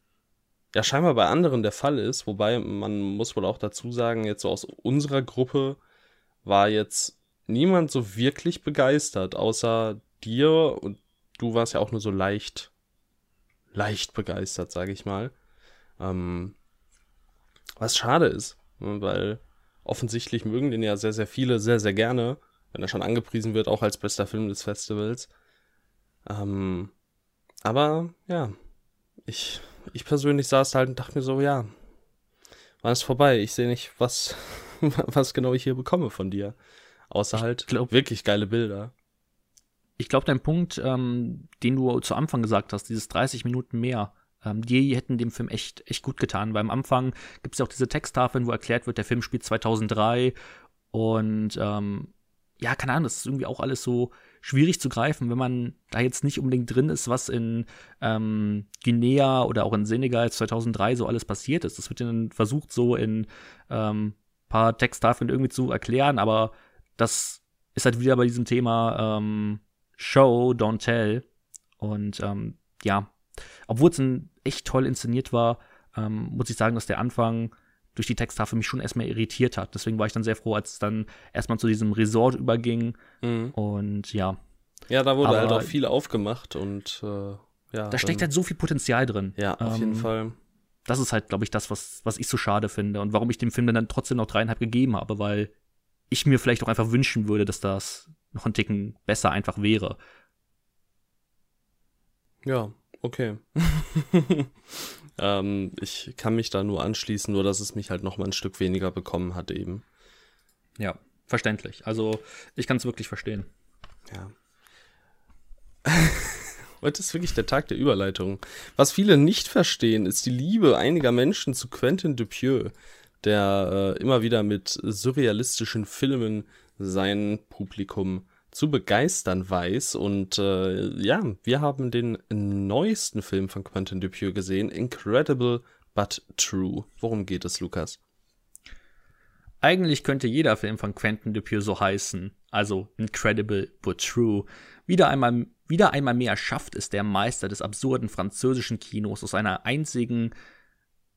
ja scheinbar bei anderen der Fall ist. Wobei man muss wohl auch dazu sagen, jetzt so aus unserer Gruppe war jetzt niemand so wirklich begeistert, außer dir und du warst ja auch nur so leicht, leicht begeistert, sage ich mal. Ähm, was schade ist, ne, weil offensichtlich mögen den ja sehr, sehr viele sehr, sehr gerne, wenn er schon angepriesen wird, auch als bester Film des Festivals. Ähm, aber ja, ich, ich persönlich saß halt und dachte mir so, ja, war es vorbei. Ich sehe nicht, was, was genau ich hier bekomme von dir. Außer halt glaub, wirklich geile Bilder. Ich glaube, dein Punkt, ähm, den du zu Anfang gesagt hast, dieses 30 Minuten mehr, ähm, die hätten dem Film echt, echt gut getan. Weil am Anfang gibt es ja auch diese Texttafeln, wo erklärt wird, der Film spielt 2003 und ähm, ja, keine Ahnung, das ist irgendwie auch alles so schwierig zu greifen, wenn man da jetzt nicht unbedingt drin ist, was in ähm, Guinea oder auch in Senegal 2003 so alles passiert ist. Das wird dann versucht, so in ähm, paar Texttafeln irgendwie zu erklären, aber das ist halt wieder bei diesem Thema ähm, Show, don't tell. Und ähm, ja, obwohl es echt toll inszeniert war, ähm, muss ich sagen, dass der Anfang durch die Texttafel mich schon erstmal irritiert hat. Deswegen war ich dann sehr froh, als es dann erstmal zu diesem Resort überging. Mhm. Und ja. Ja, da wurde Aber halt auch viel aufgemacht und äh, ja. Da steckt halt so viel Potenzial drin. Ja, auf ähm, jeden Fall. Das ist halt, glaube ich, das, was, was ich so schade finde und warum ich dem Film dann trotzdem noch dreieinhalb gegeben habe, weil ich mir vielleicht auch einfach wünschen würde, dass das noch ein Ticken besser einfach wäre. Ja, okay. Ähm, ich kann mich da nur anschließen, nur dass es mich halt noch mal ein Stück weniger bekommen hat eben. Ja, verständlich. Also ich kann es wirklich verstehen. Ja. Heute ist wirklich der Tag der Überleitung. Was viele nicht verstehen, ist die Liebe einiger Menschen zu Quentin Dupieux, der äh, immer wieder mit surrealistischen Filmen sein Publikum zu begeistern weiß. Und äh, ja, wir haben den neuesten Film von Quentin Dupieux gesehen, Incredible but True. Worum geht es, Lukas? Eigentlich könnte jeder Film von Quentin Dupieux so heißen, also Incredible but True. Wieder einmal, wieder einmal mehr schafft es der Meister des absurden französischen Kinos aus einer einzigen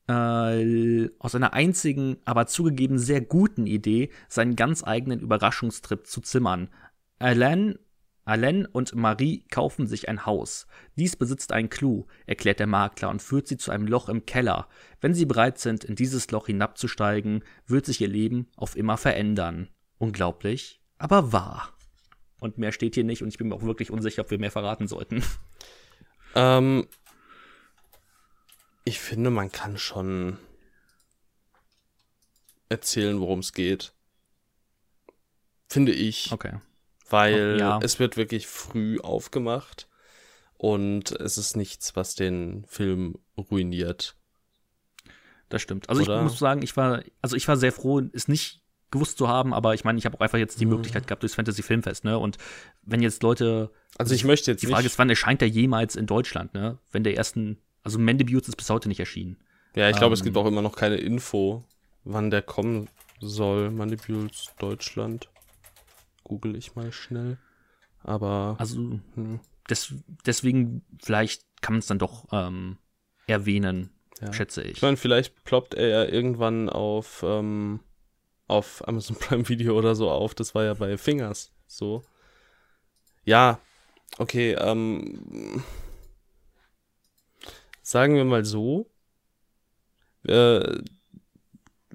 äh, aus einer einzigen, aber zugegeben sehr guten Idee seinen ganz eigenen Überraschungstrip zu zimmern. Alain Alain und Marie kaufen sich ein Haus. Dies besitzt einen Clou, erklärt der Makler und führt sie zu einem Loch im Keller. Wenn sie bereit sind, in dieses Loch hinabzusteigen, wird sich ihr Leben auf immer verändern. Unglaublich, aber wahr. Und mehr steht hier nicht und ich bin mir auch wirklich unsicher, ob wir mehr verraten sollten. Ähm, ich finde, man kann schon erzählen, worum es geht. Finde ich. Okay. Weil Ja. es wird wirklich früh aufgemacht und es ist nichts, was den Film ruiniert. Das stimmt. Also Oder? ich muss sagen, ich war, also ich war sehr froh, es nicht gewusst zu haben, aber ich meine, ich habe auch einfach jetzt Mhm. die Möglichkeit gehabt durchs Fantasy Filmfest, ne? Und wenn jetzt Leute, Also ich möchte jetzt die Frage ist, wann erscheint der jemals in Deutschland, ne? Wenn der ersten, also Mandibules ist bis heute nicht erschienen. Ja, ich glaube, es ähm, gibt auch immer noch keine Info, wann der kommen soll. Manipules Deutschland. Google ich mal schnell. Aber Also hm, des, deswegen vielleicht kann man es dann doch ähm, erwähnen, ja. schätze ich. Ich meine, vielleicht ploppt er ja irgendwann auf, ähm, auf Amazon Prime Video oder so auf. Das war ja bei Fingers so. Ja, okay, ähm, sagen wir mal so. Äh,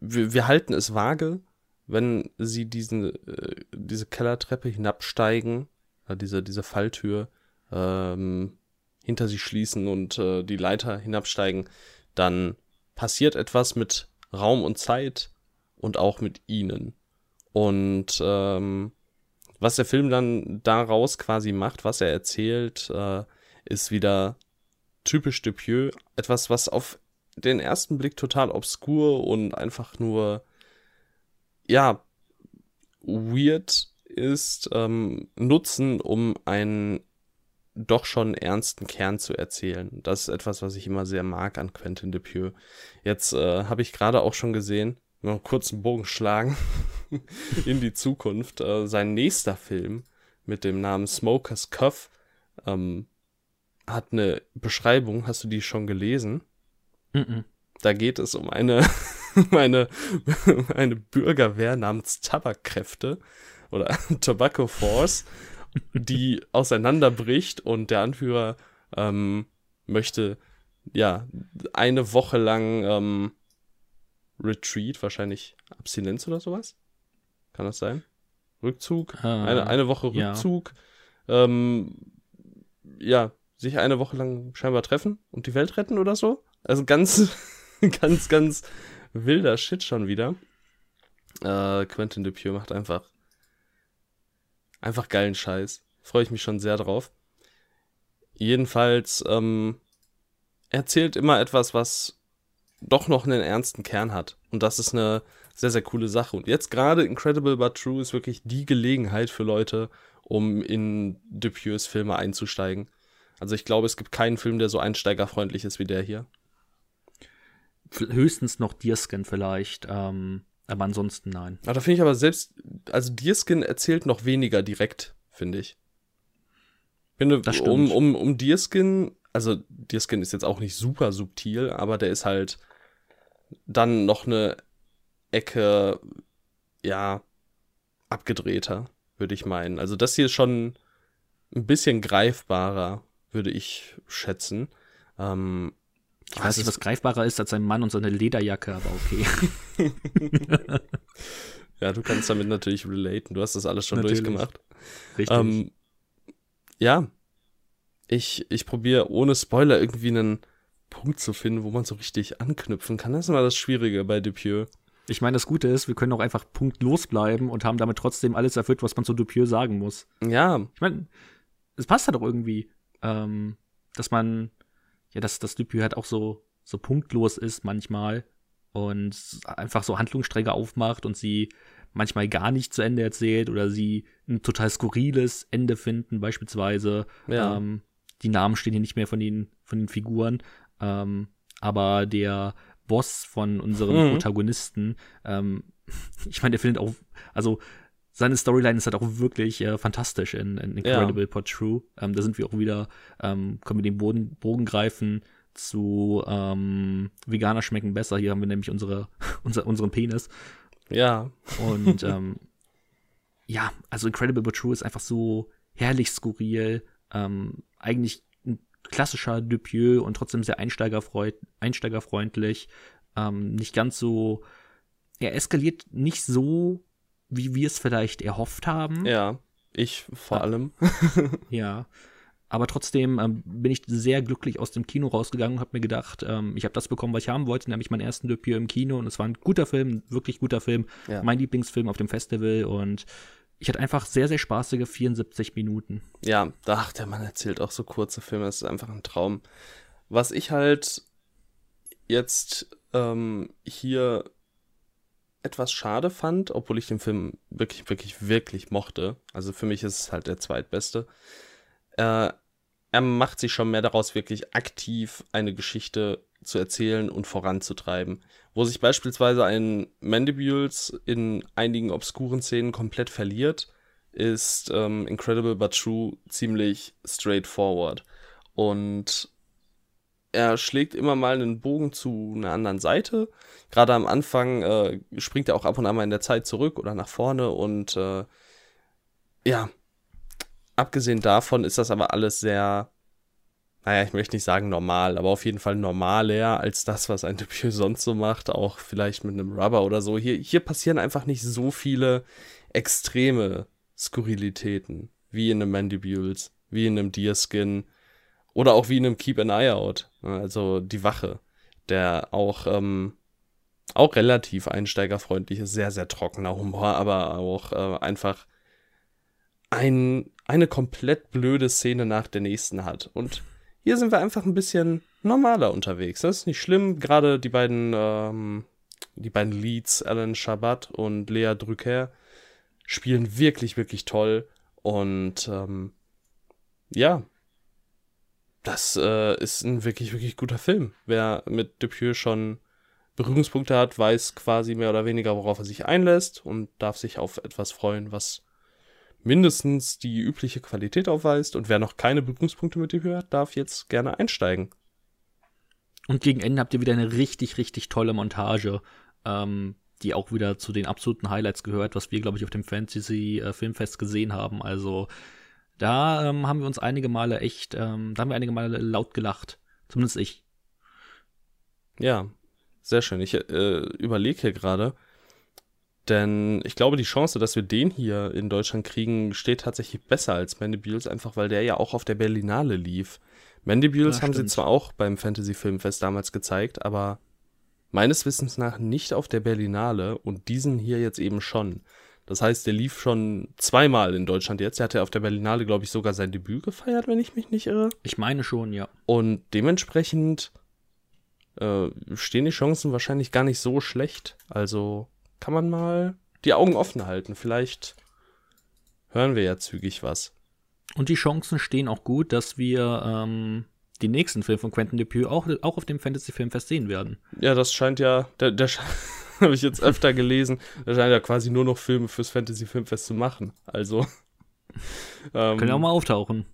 wir, wir halten es vage, wenn sie diesen, äh, diese Kellertreppe hinabsteigen, äh, diese, diese Falltür ähm, hinter sich schließen und äh, die Leiter hinabsteigen, dann passiert etwas mit Raum und Zeit und auch mit ihnen. Und ähm, was der Film dann daraus quasi macht, was er erzählt, äh, ist wieder typisch Dupieux. Etwas, was auf den ersten Blick total obskur und einfach nur, ja, weird ist, ähm, nutzen, um einen doch schon ernsten Kern zu erzählen. Das ist etwas, was ich immer sehr mag an Quentin Dupieux. Jetzt äh, habe ich gerade auch schon gesehen, noch einen kurzen Bogen schlagen in die Zukunft. Äh, sein nächster Film mit dem Namen Smoker's Cuff ähm, hat eine Beschreibung. Hast du die schon gelesen? Mhm. Da geht es um eine, um eine, um eine Bürgerwehr namens Tabakkräfte oder Tobacco Force, die auseinanderbricht und der Anführer ähm, möchte ja eine Woche lang ähm, Retreat, wahrscheinlich Abstinenz oder sowas. Kann das sein? Rückzug? Äh, eine, eine Woche ja. Rückzug. Ähm, ja, sich eine Woche lang scheinbar treffen und die Welt retten oder so. Also ganz, ganz, ganz wilder Shit schon wieder. Äh, Quentin Dupieux macht einfach, einfach geilen Scheiß. Freue ich mich schon sehr drauf. Jedenfalls, ähm, erzählt immer etwas, was doch noch einen ernsten Kern hat. Und das ist eine sehr, sehr coole Sache. Und jetzt gerade Incredible But True ist wirklich die Gelegenheit für Leute, um in Dupieux Filme einzusteigen. Also ich glaube, es gibt keinen Film, der so einsteigerfreundlich ist wie der hier. Höchstens noch Deerskin vielleicht, ähm, aber ansonsten nein. Aber da finde ich aber selbst, also Deerskin erzählt noch weniger direkt, finde ich. Finde, Das stimmt. um, um, um Deerskin, also Deerskin ist jetzt auch nicht super subtil, aber der ist halt dann noch eine Ecke, ja, abgedrehter, würde ich meinen. Also das hier ist schon ein bisschen greifbarer, würde ich schätzen. Ähm, Ich weiß nicht, was greifbarer ist als ein Mann und seine Lederjacke, aber okay. ja, du kannst damit natürlich relaten. Du hast das alles schon Natürlich. durchgemacht. Richtig. Ähm, ja, ich, ich probiere ohne Spoiler irgendwie einen Punkt zu finden, wo man so richtig anknüpfen kann. Das ist immer das Schwierige bei Dupieux. ich meine, das Gute ist, wir können auch einfach punktlos bleiben und haben damit trotzdem alles erfüllt, was man zu Dupieux sagen muss. Ja, Ich meine, es passt halt auch irgendwie, ähm, dass man, ja, dass das Dupieux halt auch so, so punktlos ist manchmal und einfach so Handlungsstränge aufmacht und sie manchmal gar nicht zu Ende erzählt oder sie ein total skurriles Ende finden, beispielsweise. ja. Ähm, die Namen stehen hier nicht mehr von den, von den Figuren. Ähm, aber der Boss von unserem Mhm. Protagonisten, ähm, ich meine, der findet auch, also seine Storyline ist halt auch wirklich äh, fantastisch in, in Incredible But True. Ähm, da sind wir auch wieder, ähm, können wir den Boden, Bogen greifen zu ähm, Veganer schmecken besser. Hier haben wir nämlich unsere, unser, unseren Penis. ja, Und ähm, ja, also Incredible But True ist einfach so herrlich skurril, ähm, eigentlich ein klassischer Dupieux und trotzdem sehr einsteigerfreund einsteigerfreundlich, ähm, nicht ganz so, er eskaliert nicht so, wie wir es vielleicht erhofft haben. Ja, ich vor allem. ja. Aber trotzdem ähm, bin ich sehr glücklich aus dem Kino rausgegangen und habe mir gedacht, ähm, ich habe das bekommen, was ich haben wollte, nämlich meinen ersten Debüt im Kino. Und es war ein guter Film, wirklich guter Film. Ja. Mein Lieblingsfilm auf dem Festival. Und ich hatte einfach sehr, sehr spaßige 74 Minuten. Ja, ach, der Mann erzählt auch so kurze Filme. Das ist einfach ein Traum. Was ich halt jetzt ähm, hier etwas schade fand, obwohl ich den Film wirklich, wirklich, wirklich mochte. Also für mich ist es halt der zweitbeste äh, er macht sich schon mehr daraus, wirklich aktiv eine Geschichte zu erzählen und voranzutreiben. Wo sich beispielsweise ein Mandibules in einigen obskuren Szenen komplett verliert, ist ähm, Incredible but True ziemlich straightforward. Und er schlägt immer mal einen Bogen zu einer anderen Seite. Gerade am Anfang äh, springt er auch ab und an mal in der Zeit zurück oder nach vorne und äh, ja, abgesehen davon ist das aber alles sehr, naja, ich möchte nicht sagen normal, aber auf jeden Fall normaler als das, was ein Debüt sonst so macht, auch vielleicht mit einem Rubber oder so. Hier, hier passieren einfach nicht so viele extreme Skurrilitäten, wie in einem Mandibules, wie in einem Deerskin oder auch wie in einem Keep an Eye Out, also die Wache, der auch, ähm, auch relativ einsteigerfreundlich ist, sehr, sehr trockener Humor, aber auch äh, einfach ein, eine komplett blöde Szene nach der nächsten hat. Und hier sind wir einfach ein bisschen normaler unterwegs. Das ist nicht schlimm. Gerade die beiden, ähm, die beiden Leads, Alan Shabbat und Lea Drucker, spielen wirklich, wirklich toll. Und ähm, ja, das äh, ist ein wirklich, wirklich guter Film. Wer mit Dupieux schon Berührungspunkte hat, weiß quasi mehr oder weniger, worauf er sich einlässt und darf sich auf etwas freuen, was mindestens die übliche Qualität aufweist. Und wer noch keine Berührungspunkte mit dir hört, darf jetzt gerne einsteigen. Und gegen Ende habt ihr wieder eine richtig, richtig tolle Montage, ähm, die auch wieder zu den absoluten Highlights gehört, was wir, glaube ich, auf dem Fantasy äh, gesehen haben. Also da ähm, haben wir uns einige Male echt, ähm, da haben wir einige Male laut gelacht. Zumindest ich. Ja, sehr schön. Ich äh, überlege hier gerade, denn ich glaube, die Chance, dass wir den hier in Deutschland kriegen, steht tatsächlich besser als Mandibules, einfach weil der ja auch auf der Berlinale lief. Mandibules ja, haben sie zwar auch beim Fantasy Filmfest damals gezeigt, aber meines Wissens nach nicht auf der Berlinale und diesen hier jetzt eben schon. Das heißt, der lief schon zweimal in Deutschland jetzt. Er hatte auf der Berlinale, glaube ich, sogar sein Debüt gefeiert, wenn ich mich nicht irre. Ich meine schon, ja. Und dementsprechend äh, stehen die Chancen wahrscheinlich gar nicht so schlecht. Also kann man mal die Augen offen halten. Vielleicht hören wir ja zügig was. Und die Chancen stehen auch gut, dass wir ähm, den nächsten Film von Quentin Dupieux auch, auch auf dem Fantasy Filmfest sehen werden. Ja, das scheint ja, der, der habe ich jetzt öfter gelesen, der scheint ja quasi nur noch Filme fürs Fantasy Filmfest zu machen. Also. ähm, Können auch mal auftauchen.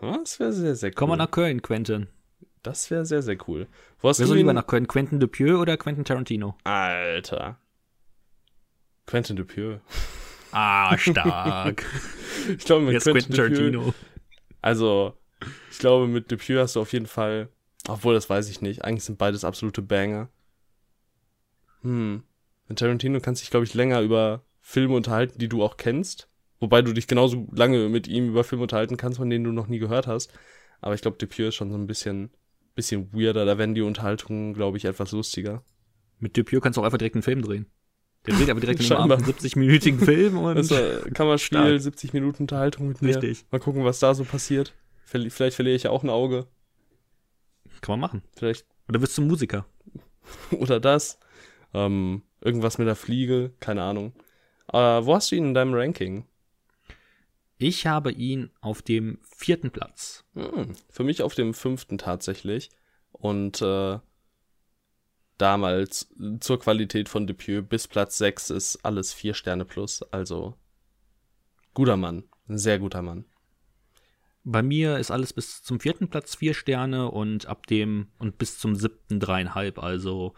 Das wäre sehr, sehr cool. Komm mal nach Köln, Quentin. Das wäre sehr, sehr cool. Wo hast Wer soll lieber nach Köln? Quentin Dupieux oder Quentin Tarantino? Alter. Quentin Dupieux. Ah, stark. ich glaube, mit Jetzt Quentin, Quentin Tarantino. Also, ich glaube, mit Dupieux hast du auf jeden Fall, obwohl das weiß ich nicht, eigentlich sind beides absolute Banger. Hm. Mit Tarantino kannst du dich, glaube ich, länger über Filme unterhalten, die du auch kennst. Wobei du dich genauso lange mit ihm über Filme unterhalten kannst, von denen du noch nie gehört hast. Aber ich glaube, Dupieux ist schon so ein bisschen, bisschen weirder. Da werden die Unterhaltungen, glaube ich, etwas lustiger. Mit Dupieux kannst du auch einfach direkt einen Film drehen. Der dreht aber direkt einen 70-minütigen Film und. Das war Kammerspiel, 70 Minuten Unterhaltung mit mir. Richtig. Mal gucken, was da so passiert. Vielleicht verliere ich ja auch ein Auge. Kann man machen. Vielleicht. Oder bist du Musiker. Oder das. Ähm, irgendwas mit der Fliege, keine Ahnung. Aber wo hast du ihn in deinem Ranking? Ich habe ihn auf dem vierten Platz. Hm, für mich auf dem fünften tatsächlich. Und äh, damals zur Qualität von Depieux bis Platz 6 ist alles 4 Sterne plus. Also guter Mann, ein sehr guter Mann. Bei mir ist alles bis zum vierten Platz 4 Sterne und ab dem und bis zum siebten dreieinhalb. Also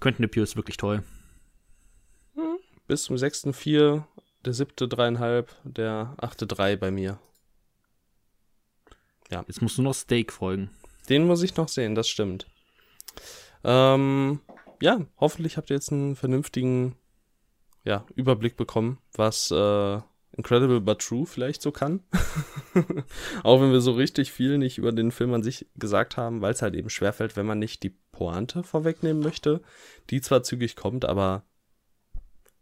Quentin Depieux ist wirklich toll. Hm, bis zum sechsten 4 der siebte dreieinhalb, der achte drei bei mir. Ja. Jetzt musst du noch Steak folgen. Den muss ich noch sehen, das stimmt. Ähm, ja, hoffentlich habt ihr jetzt einen vernünftigen ja, Überblick bekommen, was äh, Incredible but True vielleicht so kann. Auch wenn wir so richtig viel nicht über den Film an sich gesagt haben, weil es halt eben schwerfällt, wenn man nicht die Pointe vorwegnehmen möchte, die zwar zügig kommt, aber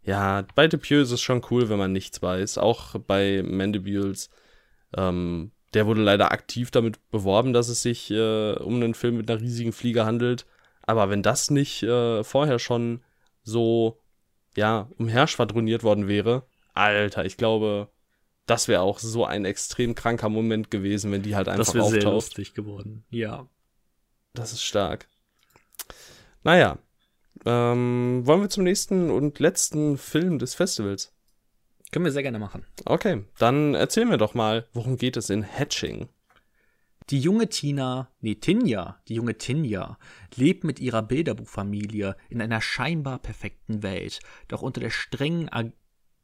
ja, bei Depieux ist es schon cool, wenn man nichts weiß. Auch bei Mandibules. Ähm, der wurde leider aktiv damit beworben, dass es sich äh, um einen Film mit einer riesigen Fliege handelt. Aber wenn das nicht äh, vorher schon so, ja, umherschwadroniert worden wäre, Alter, ich glaube, das wäre auch so ein extrem kranker Moment gewesen, wenn die halt einfach das auftaucht. Das wäre sehr lustig geworden, ja. Das ist stark. Naja, ähm, wollen wir zum nächsten und letzten Film des Festivals? Können wir sehr gerne machen. Okay, dann erzähl mir doch mal, worum geht es in Hatching? Die junge Tina, nee, Tinja, die junge Tinja, lebt mit ihrer Bilderbuchfamilie in einer scheinbar perfekten Welt, doch unter der strengen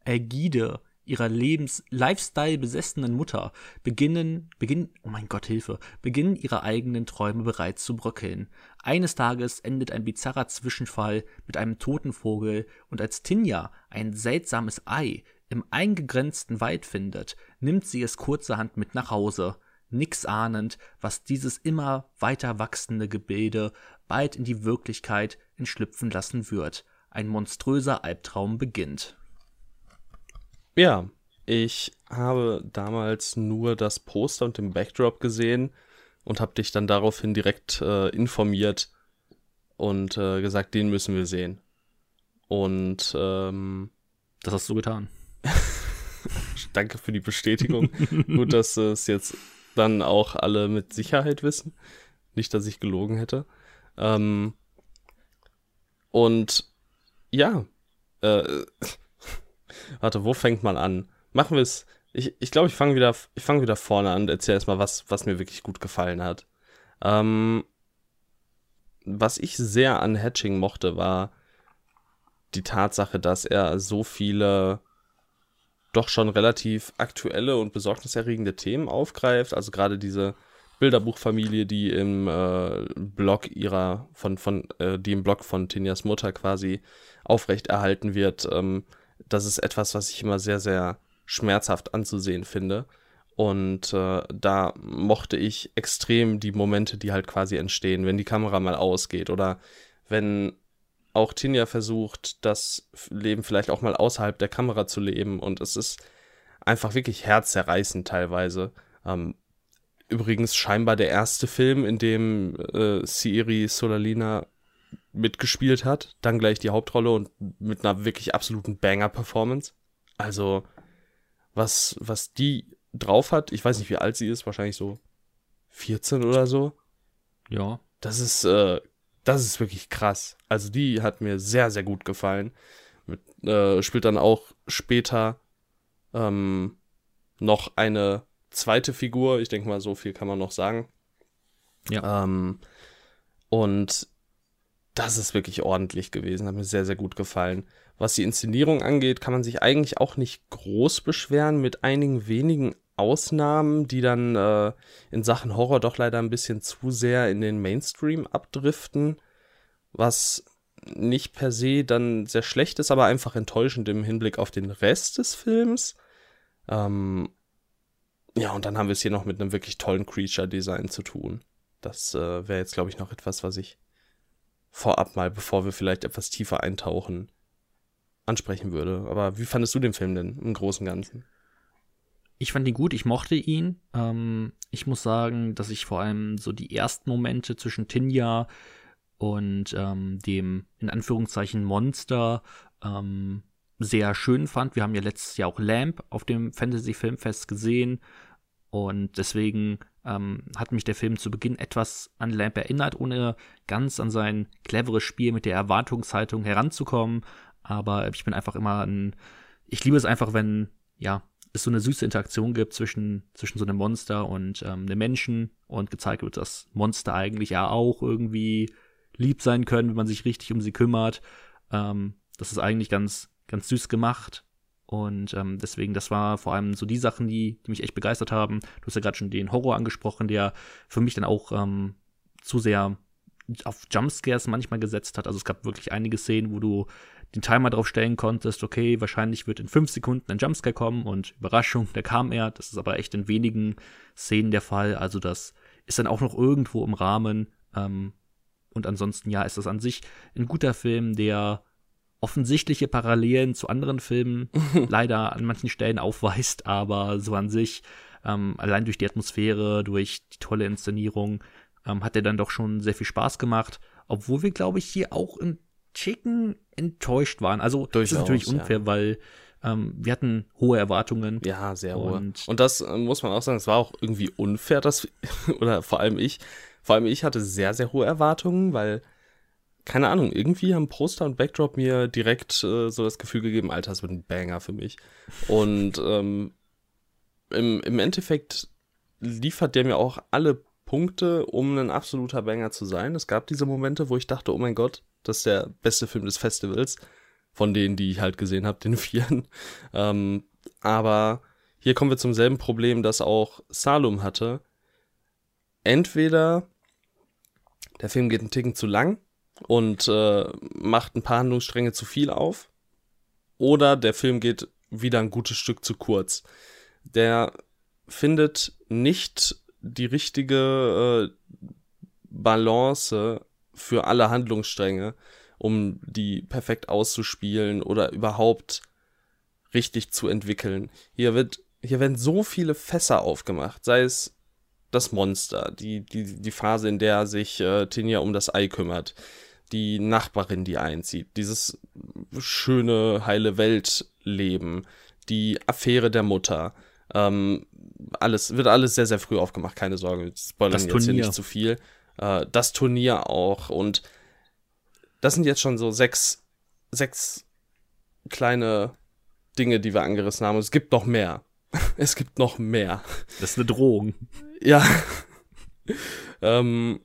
Ägide ihrer Lebens Lifestyle besessenen Mutter beginnen beginnen oh mein Gott Hilfe beginnen ihre eigenen Träume bereits zu bröckeln. Eines Tages endet ein bizarrer Zwischenfall mit einem toten Vogel und als Tinja ein seltsames Ei im eingegrenzten Wald findet, nimmt sie es kurzerhand mit nach Hause, nix ahnend, was dieses immer weiter wachsende Gebilde bald in die Wirklichkeit entschlüpfen lassen wird. Ein monströser Albtraum beginnt. Ja, ich habe damals nur das Poster und den Backdrop gesehen und habe dich dann daraufhin direkt äh, informiert und äh, gesagt, den müssen wir sehen. Und ähm, das hast du getan. Danke für die Bestätigung. Gut, dass es jetzt dann auch alle mit Sicherheit wissen. Nicht, dass ich gelogen hätte. Ähm, und ja, äh, Warte, wo fängt man an? Machen wir es. Ich, ich glaube, ich fange wieder, ich fange wieder vorne an und erzähle erstmal, was, was mir wirklich gut gefallen hat. Ähm, was ich sehr an Hatching mochte, war die Tatsache, dass er so viele doch schon relativ aktuelle und besorgniserregende Themen aufgreift. Also gerade diese Bilderbuchfamilie, die im äh, Blog ihrer, von, von, äh, die im Blog von Tinjas Mutter quasi aufrechterhalten wird. Ähm, das ist etwas, was ich immer sehr, sehr schmerzhaft anzusehen finde. Und äh, da mochte ich extrem die Momente, die halt quasi entstehen, wenn die Kamera mal ausgeht oder wenn auch Tinja versucht, das Leben vielleicht auch mal außerhalb der Kamera zu leben. Und es ist einfach wirklich herzzerreißend teilweise. Ähm, übrigens scheinbar der erste Film, in dem äh, Siri Solalina mitgespielt hat, dann gleich die Hauptrolle und mit einer wirklich absoluten Banger-Performance. Also, was, was die drauf hat, ich weiß nicht, wie alt sie ist, wahrscheinlich so 14 oder so. Ja. Das ist, äh, das ist wirklich krass. Also, die hat mir sehr, sehr gut gefallen. Mit, äh, spielt dann auch später ähm, noch eine zweite Figur. Ich denke mal, so viel kann man noch sagen. Ja. Ähm, und das ist wirklich ordentlich gewesen, hat mir sehr, sehr gut gefallen. Was die Inszenierung angeht, kann man sich eigentlich auch nicht groß beschweren, mit einigen wenigen Ausnahmen, die dann äh, in Sachen Horror doch leider ein bisschen zu sehr in den Mainstream abdriften, was nicht per se dann sehr schlecht ist, aber einfach enttäuschend im Hinblick auf den Rest des Films. Ähm, ja, und dann haben wir es hier noch mit einem wirklich tollen Creature-Design zu tun. Das äh, wäre jetzt, glaube ich, noch etwas, was ich vorab mal, bevor wir vielleicht etwas tiefer eintauchen, ansprechen würde. Aber wie fandest du den Film denn im Großen und Ganzen? Ich fand ihn gut, ich mochte ihn. Ähm, ich muss sagen, dass ich vor allem so die ersten Momente zwischen Tinja und ähm, dem in Anführungszeichen Monster ähm, sehr schön fand. Wir haben ja letztes Jahr auch Lamp auf dem Fantasy Filmfest gesehen und deswegen ähm, hat mich der Film zu Beginn etwas an Lamp erinnert, ohne ganz an sein cleveres Spiel mit der Erwartungshaltung heranzukommen. Aber ich bin einfach immer ein. Ich liebe es einfach, wenn, ja, es so eine süße Interaktion gibt zwischen, zwischen so einem Monster und ähm, einem Menschen und gezeigt wird, dass Monster eigentlich ja auch irgendwie lieb sein können, wenn man sich richtig um sie kümmert. Ähm, das ist eigentlich ganz, ganz süß gemacht. Und ähm, deswegen, das war vor allem so die Sachen, die, die mich echt begeistert haben. Du hast ja gerade schon den Horror angesprochen, der für mich dann auch ähm, zu sehr auf Jumpscares manchmal gesetzt hat. Also es gab wirklich einige Szenen, wo du den Timer drauf stellen konntest, okay, wahrscheinlich wird in fünf Sekunden ein Jumpscare kommen und Überraschung, der kam er. Das ist aber echt in wenigen Szenen der Fall. Also das ist dann auch noch irgendwo im Rahmen. Ähm, und ansonsten, ja, ist das an sich ein guter Film, der offensichtliche Parallelen zu anderen Filmen leider an manchen Stellen aufweist, aber so an sich, ähm, allein durch die Atmosphäre, durch die tolle Inszenierung, ähm, hat er dann doch schon sehr viel Spaß gemacht, obwohl wir, glaube ich, hier auch ein Chicken enttäuscht waren. Also, Durchaus, das ist natürlich unfair, ja. weil ähm, wir hatten hohe Erwartungen. Ja, sehr hohe. Und, und das äh, muss man auch sagen, es war auch irgendwie unfair, dass, oder vor allem ich, vor allem ich hatte sehr, sehr hohe Erwartungen, weil keine Ahnung, irgendwie haben Poster und Backdrop mir direkt äh, so das Gefühl gegeben, Alter, das wird ein Banger für mich. Und ähm, im, im Endeffekt liefert der mir auch alle Punkte, um ein absoluter Banger zu sein. Es gab diese Momente, wo ich dachte, oh mein Gott, das ist der beste Film des Festivals. Von denen, die ich halt gesehen habe, den vieren. Ähm, aber hier kommen wir zum selben Problem, das auch Salum hatte. Entweder der Film geht einen Ticken zu lang und äh, macht ein paar Handlungsstränge zu viel auf. Oder der Film geht wieder ein gutes Stück zu kurz. Der findet nicht die richtige äh, Balance für alle Handlungsstränge, um die perfekt auszuspielen oder überhaupt richtig zu entwickeln. Hier wird, hier werden so viele Fässer aufgemacht, sei es das Monster, die, die, die Phase, in der sich äh, Tinja um das Ei kümmert, die Nachbarin, die einzieht, dieses schöne, heile Weltleben, die Affäre der Mutter. Ähm, alles, wird alles sehr, sehr früh aufgemacht, keine Sorge, spoilern jetzt hier nicht zu viel. Äh, das Turnier auch und das sind jetzt schon so sechs, sechs kleine Dinge, die wir angerissen haben. Und es gibt noch mehr. es gibt noch mehr. Das ist eine Drohung. Ja. ähm,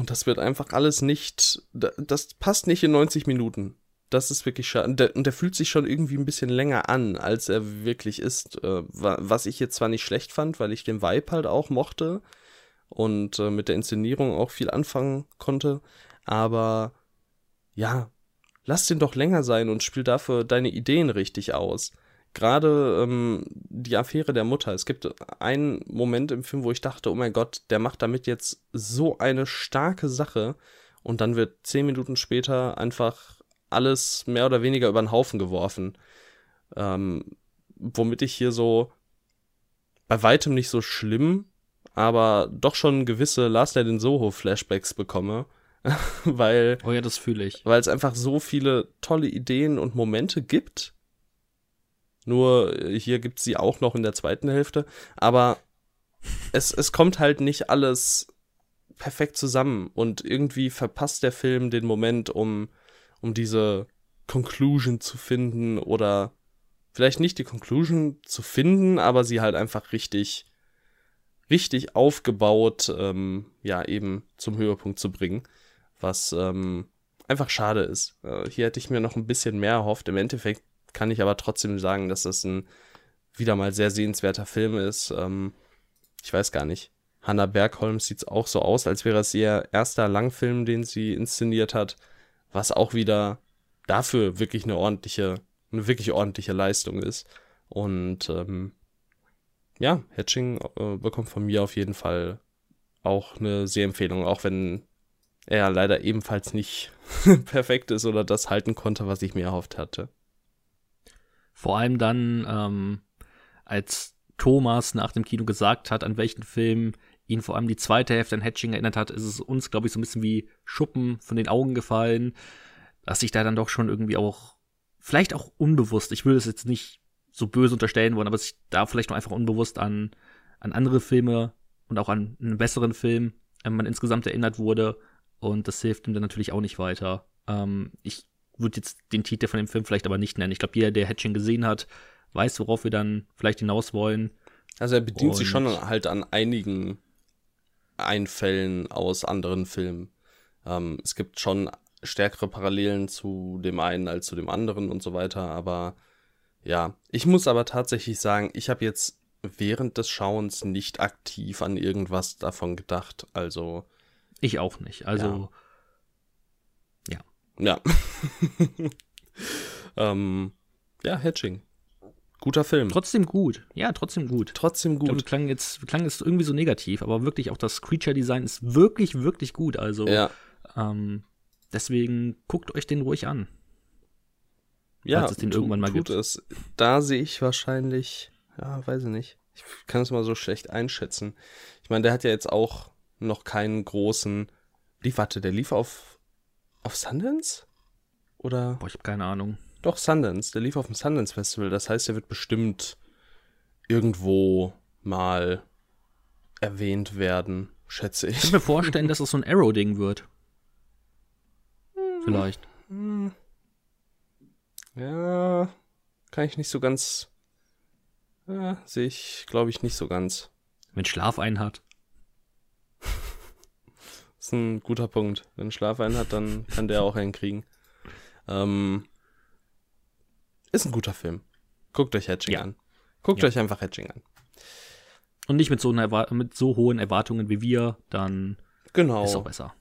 und das wird einfach alles nicht, das passt nicht in 90 Minuten. Das ist wirklich schade. Und der, fühlt sich schon irgendwie ein bisschen länger an, als er wirklich ist. Äh, was ich jetzt zwar nicht schlecht fand, weil ich den Vibe halt auch mochte und äh, mit der Inszenierung auch viel anfangen konnte. Aber ja, lass den doch länger sein und spiel dafür deine Ideen richtig aus gerade ähm, die Affäre der Mutter. Es gibt einen Moment im Film, wo ich dachte, oh mein Gott, der macht damit jetzt so eine starke Sache und dann wird zehn Minuten später einfach alles mehr oder weniger über den Haufen geworfen. Ähm, womit ich hier so bei weitem nicht so schlimm, aber doch schon gewisse Last Night in Soho Flashbacks bekomme. weil. Oh ja, das fühle ich. Weil es einfach so viele tolle Ideen und Momente gibt, nur äh, hier gibt es sie auch noch in der zweiten Hälfte. Aber es, es kommt halt nicht alles perfekt zusammen. Und irgendwie verpasst der Film den Moment, um, um diese Conclusion zu finden. Oder vielleicht nicht die Conclusion zu finden, aber sie halt einfach richtig, richtig aufgebaut, ähm, ja, eben zum Höhepunkt zu bringen. Was ähm, einfach schade ist. Äh, hier hätte ich mir noch ein bisschen mehr erhofft. Im Endeffekt kann ich aber trotzdem sagen, dass das ein wieder mal sehr sehenswerter Film ist. Ähm, ich weiß gar nicht. Hannah Bergholm sieht es auch so aus, als wäre es ihr erster Langfilm, den sie inszeniert hat, was auch wieder dafür wirklich eine ordentliche, eine wirklich ordentliche Leistung ist. Und ähm, ja, Hatching äh, bekommt von mir auf jeden Fall auch eine Sehempfehlung, auch wenn er leider ebenfalls nicht perfekt ist oder das halten konnte, was ich mir erhofft hatte. Vor allem dann, ähm, als Thomas nach dem Kino gesagt hat, an welchen Film ihn vor allem die zweite Hälfte an Hatching erinnert hat, ist es uns, glaube ich, so ein bisschen wie Schuppen von den Augen gefallen, dass sich da dann doch schon irgendwie auch, vielleicht auch unbewusst, ich will es jetzt nicht so böse unterstellen wollen, aber sich da vielleicht noch einfach unbewusst an, an andere Filme und auch an einen besseren Film ähm, man insgesamt erinnert wurde. Und das hilft ihm dann natürlich auch nicht weiter. Ähm, ich würde jetzt den Titel von dem Film vielleicht aber nicht nennen. Ich glaube, jeder, der Hatching gesehen hat, weiß, worauf wir dann vielleicht hinaus wollen. Also er bedient Und sich schon halt an einigen Einfällen aus anderen Filmen. Ähm, es gibt schon stärkere Parallelen zu dem einen als zu dem anderen und so weiter, aber Ja, ich muss aber tatsächlich sagen, ich habe jetzt während des Schauens nicht aktiv an irgendwas davon gedacht. Also. Ich auch nicht. Also. Ja. Ja. ähm, ja, Hatching. Guter Film. Trotzdem gut. Ja, trotzdem gut. Trotzdem gut. Glaube, klang jetzt, klang jetzt irgendwie so negativ, aber wirklich auch das Creature-Design ist wirklich, wirklich gut. Also, ja. ähm, deswegen guckt euch den ruhig an. Ja, es den irgendwann mal tut gibt. es. Da sehe ich wahrscheinlich, ja, weiß ich nicht. Ich kann es mal so schlecht einschätzen. Ich meine, der hat ja jetzt auch noch keinen großen. Lief, warte, der lief auf, auf Sundance? Oder? Boah, ich habe keine Ahnung. Doch, Sundance. Der lief auf dem Sundance Festival. Das heißt, er wird bestimmt irgendwo mal erwähnt werden, schätze ich. Ich kann mir vorstellen, dass es so ein Arrow-Ding wird. Vielleicht. Ja, kann ich nicht so ganz. Ja, sehe ich, glaube ich, nicht so ganz. Wenn Schlaf einen hat. Ist ein guter Punkt. Wenn Schlaf einen hat, dann kann der auch einen kriegen. Ähm, ist ein guter Film. Guckt euch Hatching ja. an. Guckt ja. euch einfach Hatching an. Und nicht mit so, mit so hohen Erwartungen wie wir, dann genau. ist auch besser.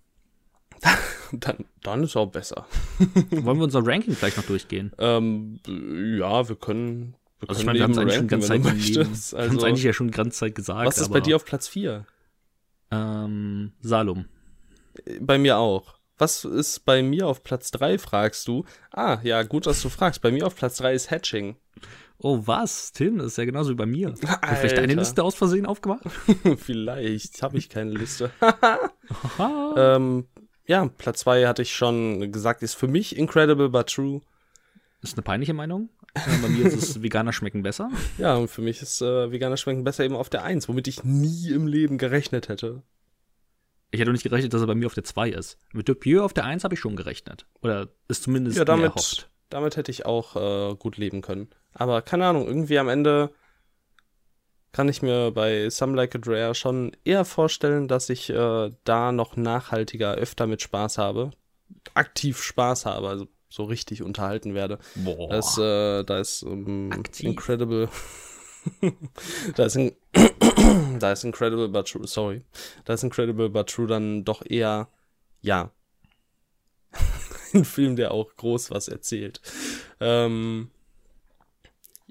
dann, dann ist auch besser. Wollen wir unser Ranking vielleicht noch durchgehen? Ähm, ja, wir können. Wir also, können ich meine, wir haben es eigentlich schon ganz Zeit also, eigentlich ja schon die ganze Zeit gesagt. Was ist bei dir auf Platz 4? Ähm, Salom. Bei mir auch. Was ist bei mir auf Platz 3, fragst du? Ah, ja, gut, dass du fragst. Bei mir auf Platz 3 ist Hatching. Oh, was? Tim, das ist ja genauso wie bei mir. Alter. Hast du vielleicht deine Liste aus Versehen aufgemacht? vielleicht habe ich keine Liste. ähm, ja, Platz 2 hatte ich schon gesagt, ist für mich Incredible but True. Das ist eine peinliche Meinung. bei mir ist es Veganer schmecken besser. Ja, und für mich ist äh, Veganer schmecken besser eben auf der 1, womit ich nie im Leben gerechnet hätte. Ich hätte auch nicht gerechnet, dass er bei mir auf der 2 ist. Mit Dupieux auf der 1 habe ich schon gerechnet. Oder ist zumindest ja, damit, erhofft. Damit hätte ich auch äh, gut leben können. Aber keine Ahnung, irgendwie am Ende kann ich mir bei Some Like It Rare schon eher vorstellen, dass ich äh, da noch nachhaltiger öfter mit Spaß habe. Aktiv Spaß habe, also so richtig unterhalten werde. Boah. Das, äh, da ist ähm, Incredible. da, ist in, da ist Incredible but True, sorry. Da ist Incredible but True dann doch eher, ja. ein Film, der auch groß was erzählt. Ähm,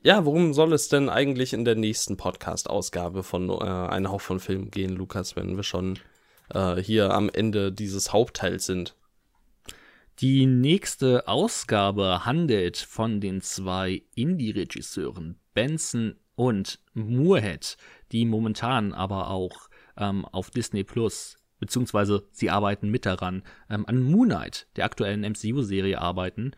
ja, worum soll es denn eigentlich in der nächsten Podcast-Ausgabe von äh, Ein Hauch von Film gehen, Lukas, wenn wir schon äh, hier am Ende dieses Hauptteils sind? Die nächste Ausgabe handelt von den zwei Indie-Regisseuren Benson und Moorhead, die momentan aber auch ähm, auf Disney Plus, beziehungsweise sie arbeiten mit daran, ähm, an Moon Knight, der aktuellen MCU-Serie, arbeiten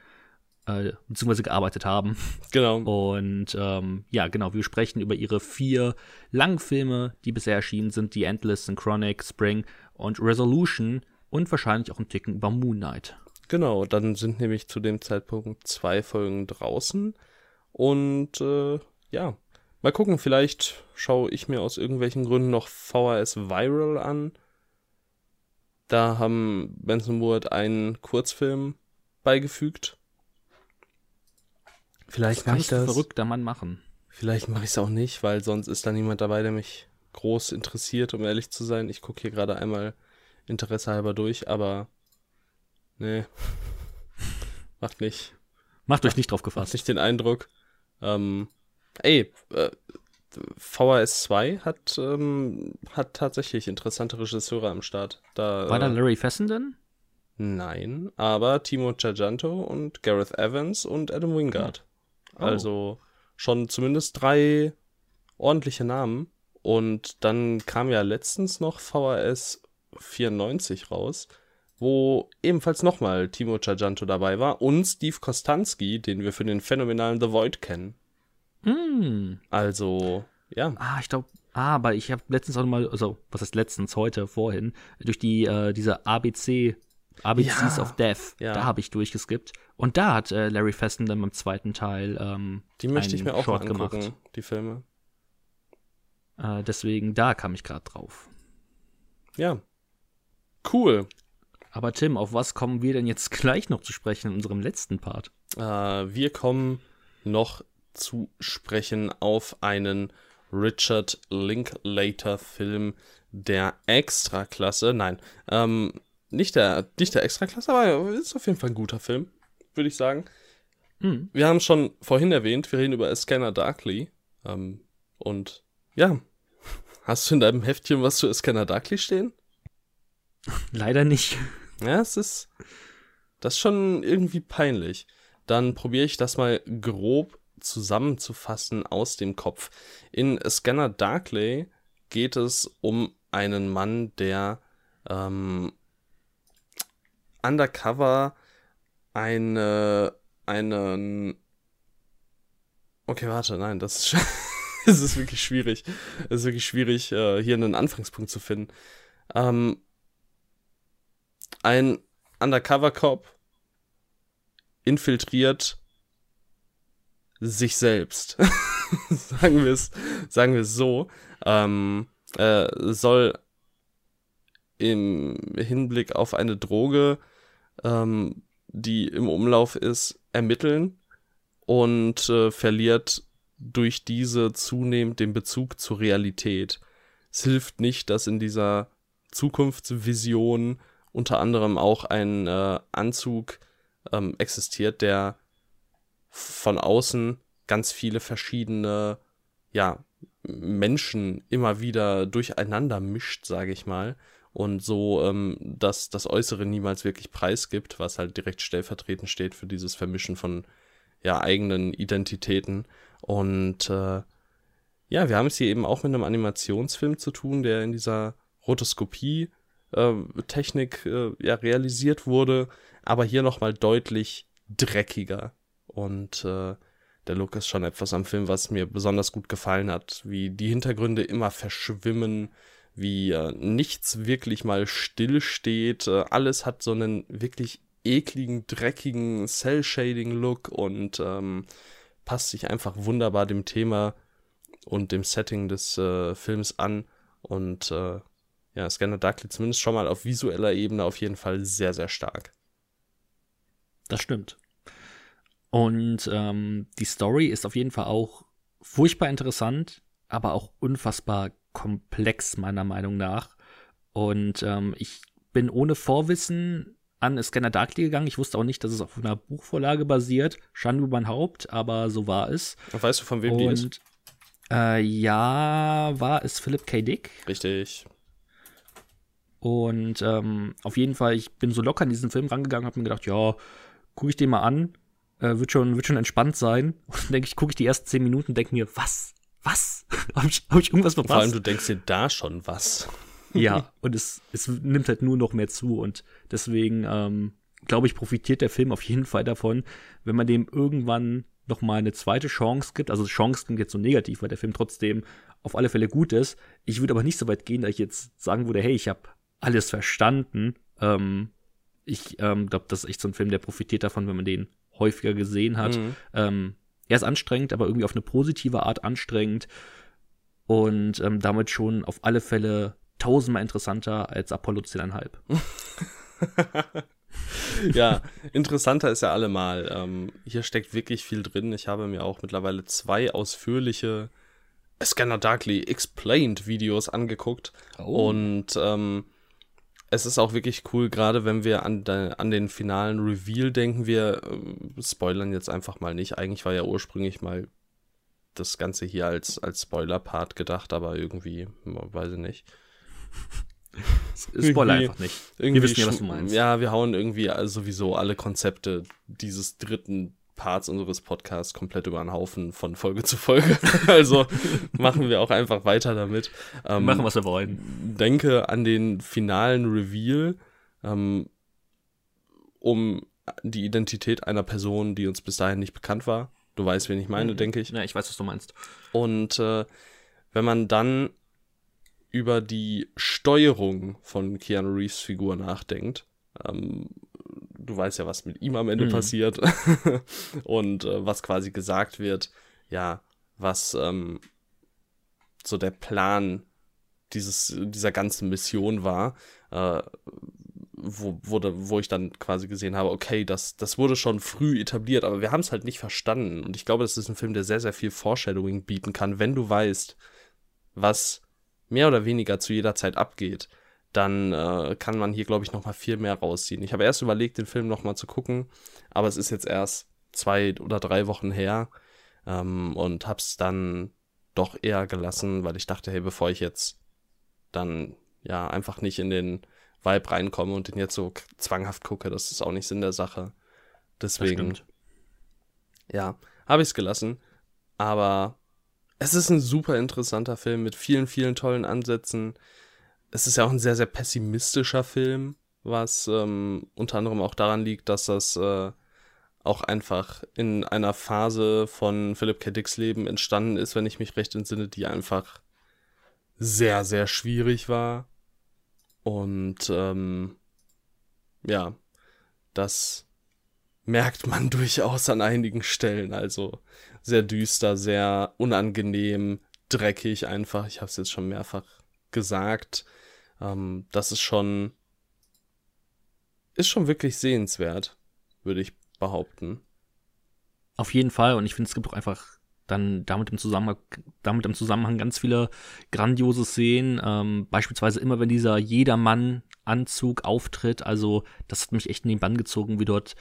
äh, beziehungsweise gearbeitet haben. Genau. Und ähm, ja, genau, wir sprechen über ihre vier Langfilme, die bisher erschienen sind, die Endless, Synchronic, Spring und Resolution und wahrscheinlich auch ein Ticken über Moon Knight. Genau, dann sind nämlich zu dem Zeitpunkt zwei Folgen draußen und äh, ja, mal gucken, vielleicht schaue ich mir aus irgendwelchen Gründen noch VHS Viral an. Da haben Benson Wood einen Kurzfilm beigefügt Vielleicht mache ich das. verrückter Mann machen. Vielleicht mache ich es auch nicht, weil sonst ist da niemand dabei, der mich groß interessiert, um ehrlich zu sein. Ich gucke hier gerade einmal Interesse halber durch, aber nee, macht nicht. Macht euch nicht drauf gefasst. Macht nicht den Eindruck. Ähm, ey, äh, VHS 2 hat, ähm, hat tatsächlich interessante Regisseure am Start. Da, War da äh, Larry Fessenden? Nein, aber Timo Giajanto und Gareth Evans und Adam Wingard. Oh. Also schon zumindest drei ordentliche Namen. Und dann kam ja letztens noch VHS 94 raus, wo ebenfalls nochmal Timo Giajanto dabei war und Steve Kostanski, den wir für den phänomenalen The Void kennen. Mm. Also, ja. Ah, ich glaube, ah, aber ich habe letztens auch mal, also, was heißt letztens, heute, vorhin, durch die, äh, diese ABC ABCs ja, of Death. Ja. Da habe ich durchgeskippt. Und da hat äh, Larry Fessenden beim zweiten Teil ähm, Die möchte ich mir auch Short mal angucken, gemacht. die Filme. Äh, deswegen, da kam ich gerade drauf. Ja. Cool. Aber Tim, auf was kommen wir denn jetzt gleich noch zu sprechen in unserem letzten Part? Äh, wir kommen noch zu sprechen auf einen Richard Linklater-Film der Extraklasse. Nein, ähm, nicht der, nicht der Extraklasse, aber ist auf jeden Fall ein guter Film, würde ich sagen. Mhm. Wir haben schon vorhin erwähnt, wir reden über A Scanner Darkly. Ähm, und ja, hast du in deinem Heftchen was zu A Scanner Darkly stehen? Leider nicht. Ja, es ist. Das ist schon irgendwie peinlich. Dann probiere ich das mal grob zusammenzufassen aus dem Kopf. In Scanner Darkly geht es um einen Mann, der ähm, undercover eine einen. Okay, warte, nein, das ist, das ist wirklich schwierig. Es ist wirklich schwierig, äh, hier einen Anfangspunkt zu finden. Ähm, ein Undercover-Cop infiltriert sich selbst. sagen wir es sagen so. Ähm, äh, soll im Hinblick auf eine Droge ähm, die im Umlauf ist, ermitteln und äh, verliert durch diese zunehmend den Bezug zur Realität. Es hilft nicht, dass in dieser Zukunftsvision unter anderem auch ein äh, Anzug ähm, existiert, der von außen ganz viele verschiedene ja, Menschen immer wieder durcheinander mischt, sage ich mal. Und so ähm, dass das Äußere niemals wirklich preisgibt, was halt direkt stellvertretend steht für dieses Vermischen von ja eigenen Identitäten. Und äh, ja, wir haben es hier eben auch mit einem Animationsfilm zu tun, der in dieser Rotoskopie äh, äh, ja realisiert wurde, aber hier noch mal deutlich dreckiger und äh, der Look ist schon etwas am Film, was mir besonders gut gefallen hat, wie die Hintergründe immer verschwimmen, wie äh, nichts wirklich mal still steht. Äh, alles hat so einen wirklich ekligen, dreckigen Cell-Shading-Look und ähm, passt sich einfach wunderbar dem Thema und dem Setting des äh, Films an. Und äh, ja, Scanner Darkly zumindest schon mal auf visueller Ebene auf jeden Fall sehr, sehr stark. Das stimmt. Und ähm, die Story ist auf jeden Fall auch furchtbar interessant, aber auch unfassbar komplex, meiner Meinung nach. Und ähm, ich bin ohne Vorwissen an Scanner Darkly gegangen. Ich wusste auch nicht, dass es auf einer Buchvorlage basiert. Schande über mein Haupt, aber so war es. Weißt du, von wem Und, die ist? Äh, ja, war es Philip K. Dick. Richtig. Und ähm, auf jeden Fall, ich bin so locker an diesen Film rangegangen, habe mir gedacht, ja, gucke ich den mal an, äh, wird schon, wird schon entspannt sein. Und dann denke ich, gucke ich die ersten zehn Minuten und denke mir, was? was? Habe ich, hab ich irgendwas verpasst? Vor allem, du denkst dir da schon was. ja, und es, es nimmt halt nur noch mehr zu und deswegen, ähm, glaube ich, profitiert der Film auf jeden Fall davon, wenn man dem irgendwann noch mal eine zweite Chance gibt. Also Chance klingt jetzt so negativ, weil der Film trotzdem auf alle Fälle gut ist. Ich würde aber nicht so weit gehen, dass ich jetzt sagen würde, hey, ich habe alles verstanden. Ähm, ich ähm, glaube, das ist echt so ein Film, der profitiert davon, wenn man den häufiger gesehen hat. Mhm. Ähm, er ist anstrengend, aber irgendwie auf eine positive Art anstrengend und ähm, damit schon auf alle Fälle tausendmal interessanter als Apollo 10,5. ja, interessanter ist ja allemal. Ähm, hier steckt wirklich viel drin. Ich habe mir auch mittlerweile zwei ausführliche Scanner Darkly Explained Videos angeguckt. Oh. Und ähm, es ist auch wirklich cool, gerade wenn wir an, de, an den finalen Reveal denken. Wir äh, spoilern jetzt einfach mal nicht. Eigentlich war ja ursprünglich mal das Ganze hier als, als Spoiler-Part gedacht, aber irgendwie, weiß ich nicht. Spoiler einfach nicht. Wir wissen ja, was du meinst. Ja, wir hauen irgendwie sowieso alle Konzepte dieses dritten Parts unseres Podcasts komplett über den Haufen von Folge zu Folge. also machen wir auch einfach weiter damit. Ähm, machen, was wir wollen. Denke an den finalen Reveal, ähm, um die Identität einer Person, die uns bis dahin nicht bekannt war. Du weißt, wen ich meine, mhm. denke ich. Ja, ich weiß, was du meinst. Und äh, wenn man dann über die Steuerung von Keanu Reeves Figur nachdenkt, ähm, du weißt ja, was mit ihm am Ende mhm. passiert und äh, was quasi gesagt wird, ja, was ähm, so der Plan dieses, dieser ganzen Mission war, äh, wo, wo, wo ich dann quasi gesehen habe, okay, das, das wurde schon früh etabliert, aber wir haben es halt nicht verstanden. Und ich glaube, das ist ein Film, der sehr, sehr viel Foreshadowing bieten kann, wenn du weißt, was mehr oder weniger zu jeder Zeit abgeht dann äh, kann man hier, glaube ich, noch mal viel mehr rausziehen. Ich habe erst überlegt, den Film noch mal zu gucken, aber es ist jetzt erst zwei oder drei Wochen her ähm, und habe es dann doch eher gelassen, weil ich dachte, hey, bevor ich jetzt dann ja einfach nicht in den Vibe reinkomme und den jetzt so zwanghaft gucke, das ist auch nicht Sinn der Sache. Deswegen, ja, habe ich es gelassen. Aber es ist ein super interessanter Film mit vielen, vielen tollen Ansätzen es ist ja auch ein sehr, sehr pessimistischer Film, was ähm, unter anderem auch daran liegt, dass das äh, auch einfach in einer Phase von Philip K. Dicks Leben entstanden ist, wenn ich mich recht entsinne, die einfach sehr, sehr schwierig war. Und ähm, ja, das merkt man durchaus an einigen Stellen. Also sehr düster, sehr unangenehm, dreckig einfach. Ich habe es jetzt schon mehrfach gesagt. Ähm, das ist schon, ist schon wirklich sehenswert, würde ich behaupten. Auf jeden Fall. Und ich finde, es gibt auch einfach dann damit im Zusammenhang, damit im Zusammenhang ganz viele grandiose Szenen. Ähm, beispielsweise immer, wenn dieser Jedermann-Anzug auftritt. Also, das hat mich echt in den Bann gezogen, wie dort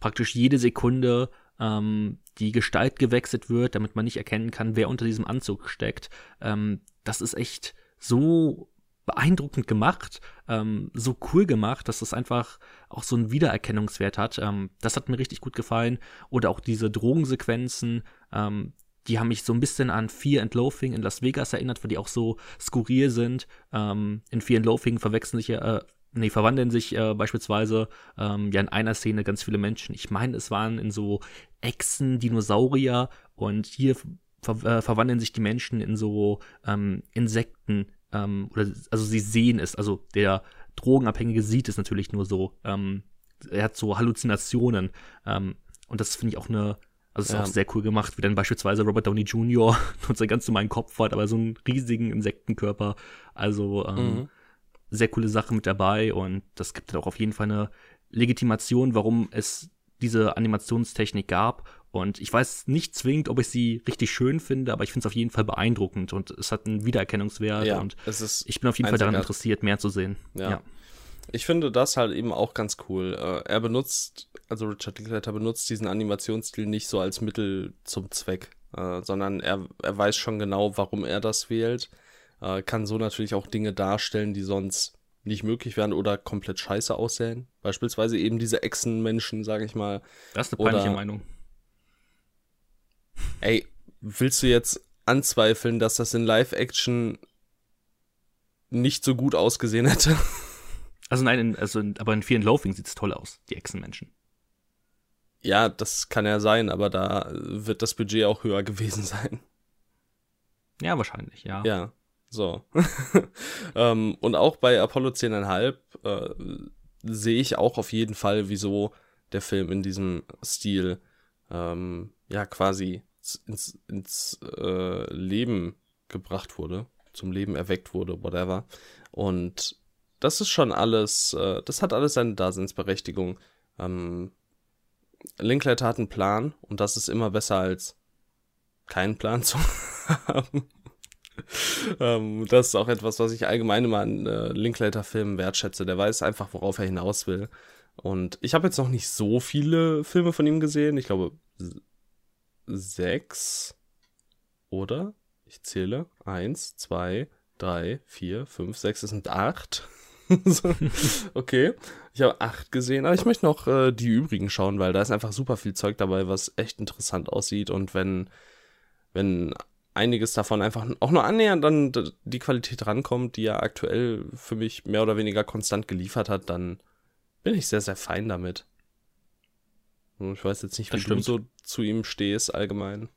praktisch jede Sekunde ähm, die Gestalt gewechselt wird, damit man nicht erkennen kann, wer unter diesem Anzug steckt. Ähm, das ist echt so beeindruckend gemacht, ähm, so cool gemacht, dass es einfach auch so einen Wiedererkennungswert hat. Ähm, das hat mir richtig gut gefallen. Oder auch diese Drogensequenzen, ähm, die haben mich so ein bisschen an Fear and Loathing in Las Vegas erinnert, weil die auch so skurril sind. Ähm, in Fear and Loathing verwechseln sich ja, äh, nee, verwandeln sich äh, beispielsweise ähm, ja in einer Szene ganz viele Menschen. Ich meine, es waren in so Echsen, Dinosaurier und hier ver äh, verwandeln sich die Menschen in so ähm, Insekten, ähm, oder also sie sehen es, also der Drogenabhängige sieht es natürlich nur so. Ähm, er hat so Halluzinationen. Ähm, und das finde ich auch eine, also ist ja. auch sehr cool gemacht, wie dann beispielsweise Robert Downey Jr. und sein ganz normalen Kopf hat, aber so einen riesigen Insektenkörper. Also ähm, mhm. sehr coole Sache mit dabei und das gibt dann auch auf jeden Fall eine Legitimation, warum es diese Animationstechnik gab und ich weiß nicht zwingend, ob ich sie richtig schön finde, aber ich finde es auf jeden Fall beeindruckend und es hat einen Wiedererkennungswert ja, und ich bin auf jeden Fall daran interessiert, mehr zu sehen. Ja. ja. Ich finde das halt eben auch ganz cool. Äh, er benutzt, also Richard Linklater benutzt diesen Animationsstil nicht so als Mittel zum Zweck, äh, sondern er, er weiß schon genau, warum er das wählt. Äh, kann so natürlich auch Dinge darstellen, die sonst nicht möglich wären oder komplett scheiße aussehen. Beispielsweise eben diese Echsenmenschen, sage ich mal. Das ist eine peinliche oder, Meinung. Ey, willst du jetzt anzweifeln, dass das in Live-Action nicht so gut ausgesehen hätte? Also nein, in, also in, aber in vielen Loafing sieht es toll aus, die Echsenmenschen. Ja, das kann ja sein, aber da wird das Budget auch höher gewesen sein. Ja, wahrscheinlich, ja. Ja, so. ähm, und auch bei Apollo 10,5 äh, sehe ich auch auf jeden Fall, wieso der Film in diesem Stil ähm, ja quasi ins, ins äh, Leben gebracht wurde, zum Leben erweckt wurde, whatever. Und das ist schon alles, äh, das hat alles seine Daseinsberechtigung. Ähm, Linklater hat einen Plan und das ist immer besser als keinen Plan zu haben. ähm, das ist auch etwas, was ich allgemein immer an äh, Linklater-Filmen wertschätze. Der weiß einfach, worauf er hinaus will. Und ich habe jetzt noch nicht so viele Filme von ihm gesehen. Ich glaube, sechs. Oder? Ich zähle. Eins, zwei, drei, vier, fünf, sechs. Es sind acht. okay. Ich habe acht gesehen, aber ich möchte noch äh, die übrigen schauen, weil da ist einfach super viel Zeug dabei, was echt interessant aussieht. Und wenn, wenn einiges davon einfach auch nur annähernd an die Qualität rankommt, die er aktuell für mich mehr oder weniger konstant geliefert hat, dann bin ich sehr, sehr fein damit. Ich weiß jetzt nicht, wie du so zu ihm stehst allgemein.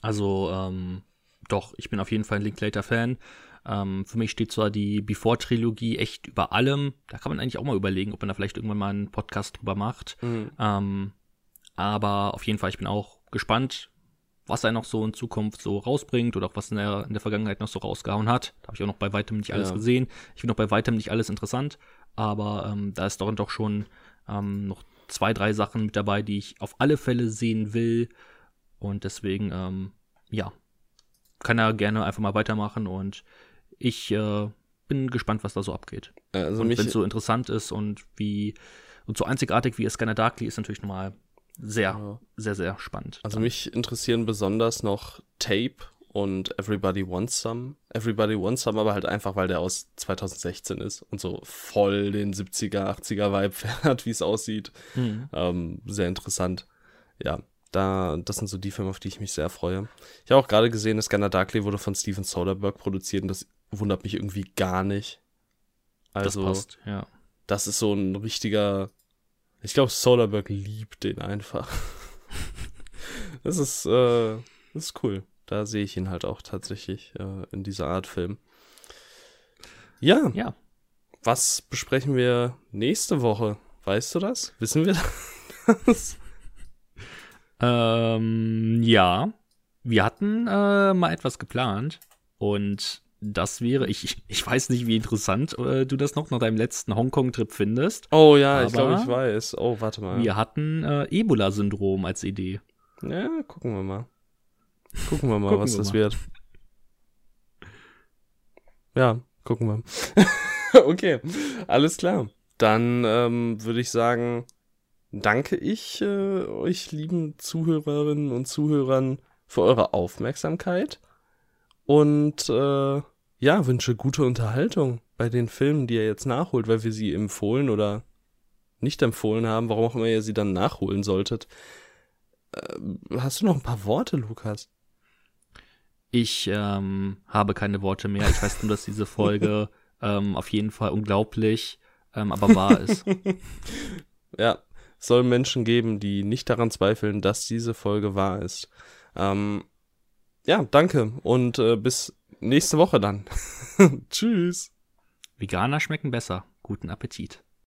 Also, ähm, doch, ich bin auf jeden Fall ein Linklater-Fan. Ähm, für mich steht zwar die Before-Trilogie echt über allem. Da kann man eigentlich auch mal überlegen, ob man da vielleicht irgendwann mal einen Podcast drüber macht. Mhm. Ähm, aber auf jeden Fall, ich bin auch gespannt, was er noch so in Zukunft so rausbringt oder auch was der, in der Vergangenheit noch so rausgehauen hat. Da habe ich auch noch bei weitem nicht alles ja. gesehen. Ich finde auch bei weitem nicht alles interessant. aber ähm, da ist doch, doch schon ähm, noch zwei, drei Sachen mit dabei, die ich auf alle Fälle sehen will. Und deswegen, ähm, ja, kann er gerne einfach mal weitermachen und ich äh, bin gespannt, was da so abgeht. Also und wenn es so interessant ist und wie und so einzigartig wie Scanner Darkly ist natürlich nochmal sehr, Ja. sehr, sehr spannend. also Dann- mich interessieren besonders noch Tape und Everybody Wants Some. Everybody Wants Some, aber halt einfach, weil der aus 2016 ist und so voll den 70er, 80er Vibe hat, wie es aussieht. Mhm. Ähm, sehr interessant. Ja, da, das sind so die Filme, auf die ich mich sehr freue. Ich habe auch gerade gesehen, das Scanner Darkly wurde von Steven Soderbergh produziert und das wundert mich irgendwie gar nicht. Also, das passt, ja. das ist so ein richtiger. Ich glaube, Soderbergh liebt den einfach. das ist, äh, das ist cool. Da sehe ich ihn halt auch tatsächlich äh, in dieser Art Film. Ja, Ja. was besprechen wir nächste Woche? Weißt du das? Wissen wir das? Ähm, ja. Wir hatten äh, mal etwas geplant und das wäre, ich, ich weiß nicht, wie interessant äh, du das noch nach deinem letzten Hongkong-Trip findest. Oh ja, ich glaube, ich weiß. Oh, warte mal. Wir hatten äh, Ebola-Syndrom als Idee. Ja, gucken wir mal. Gucken wir mal, Gucken was wir das mal. wird. Ja, gucken wir. okay, alles klar. Dann ähm, würde ich sagen, danke ich äh, euch lieben Zuhörerinnen und Zuhörern für eure Aufmerksamkeit und äh, ja, wünsche gute Unterhaltung bei den Filmen, die ihr jetzt nachholt, weil wir sie empfohlen oder nicht empfohlen haben, warum auch immer ihr sie dann nachholen solltet. Ähm, hast du noch ein paar Worte, Lukas? Ich ähm, habe keine Worte mehr. Ich weiß nur, dass diese Folge ähm, auf jeden Fall unglaublich, ähm, aber wahr ist. Ja, es soll Menschen geben, die nicht daran zweifeln, dass diese Folge wahr ist. Ähm, ja, danke und äh, bis nächste Woche dann. Tschüss. Veganer schmecken besser. Guten Appetit.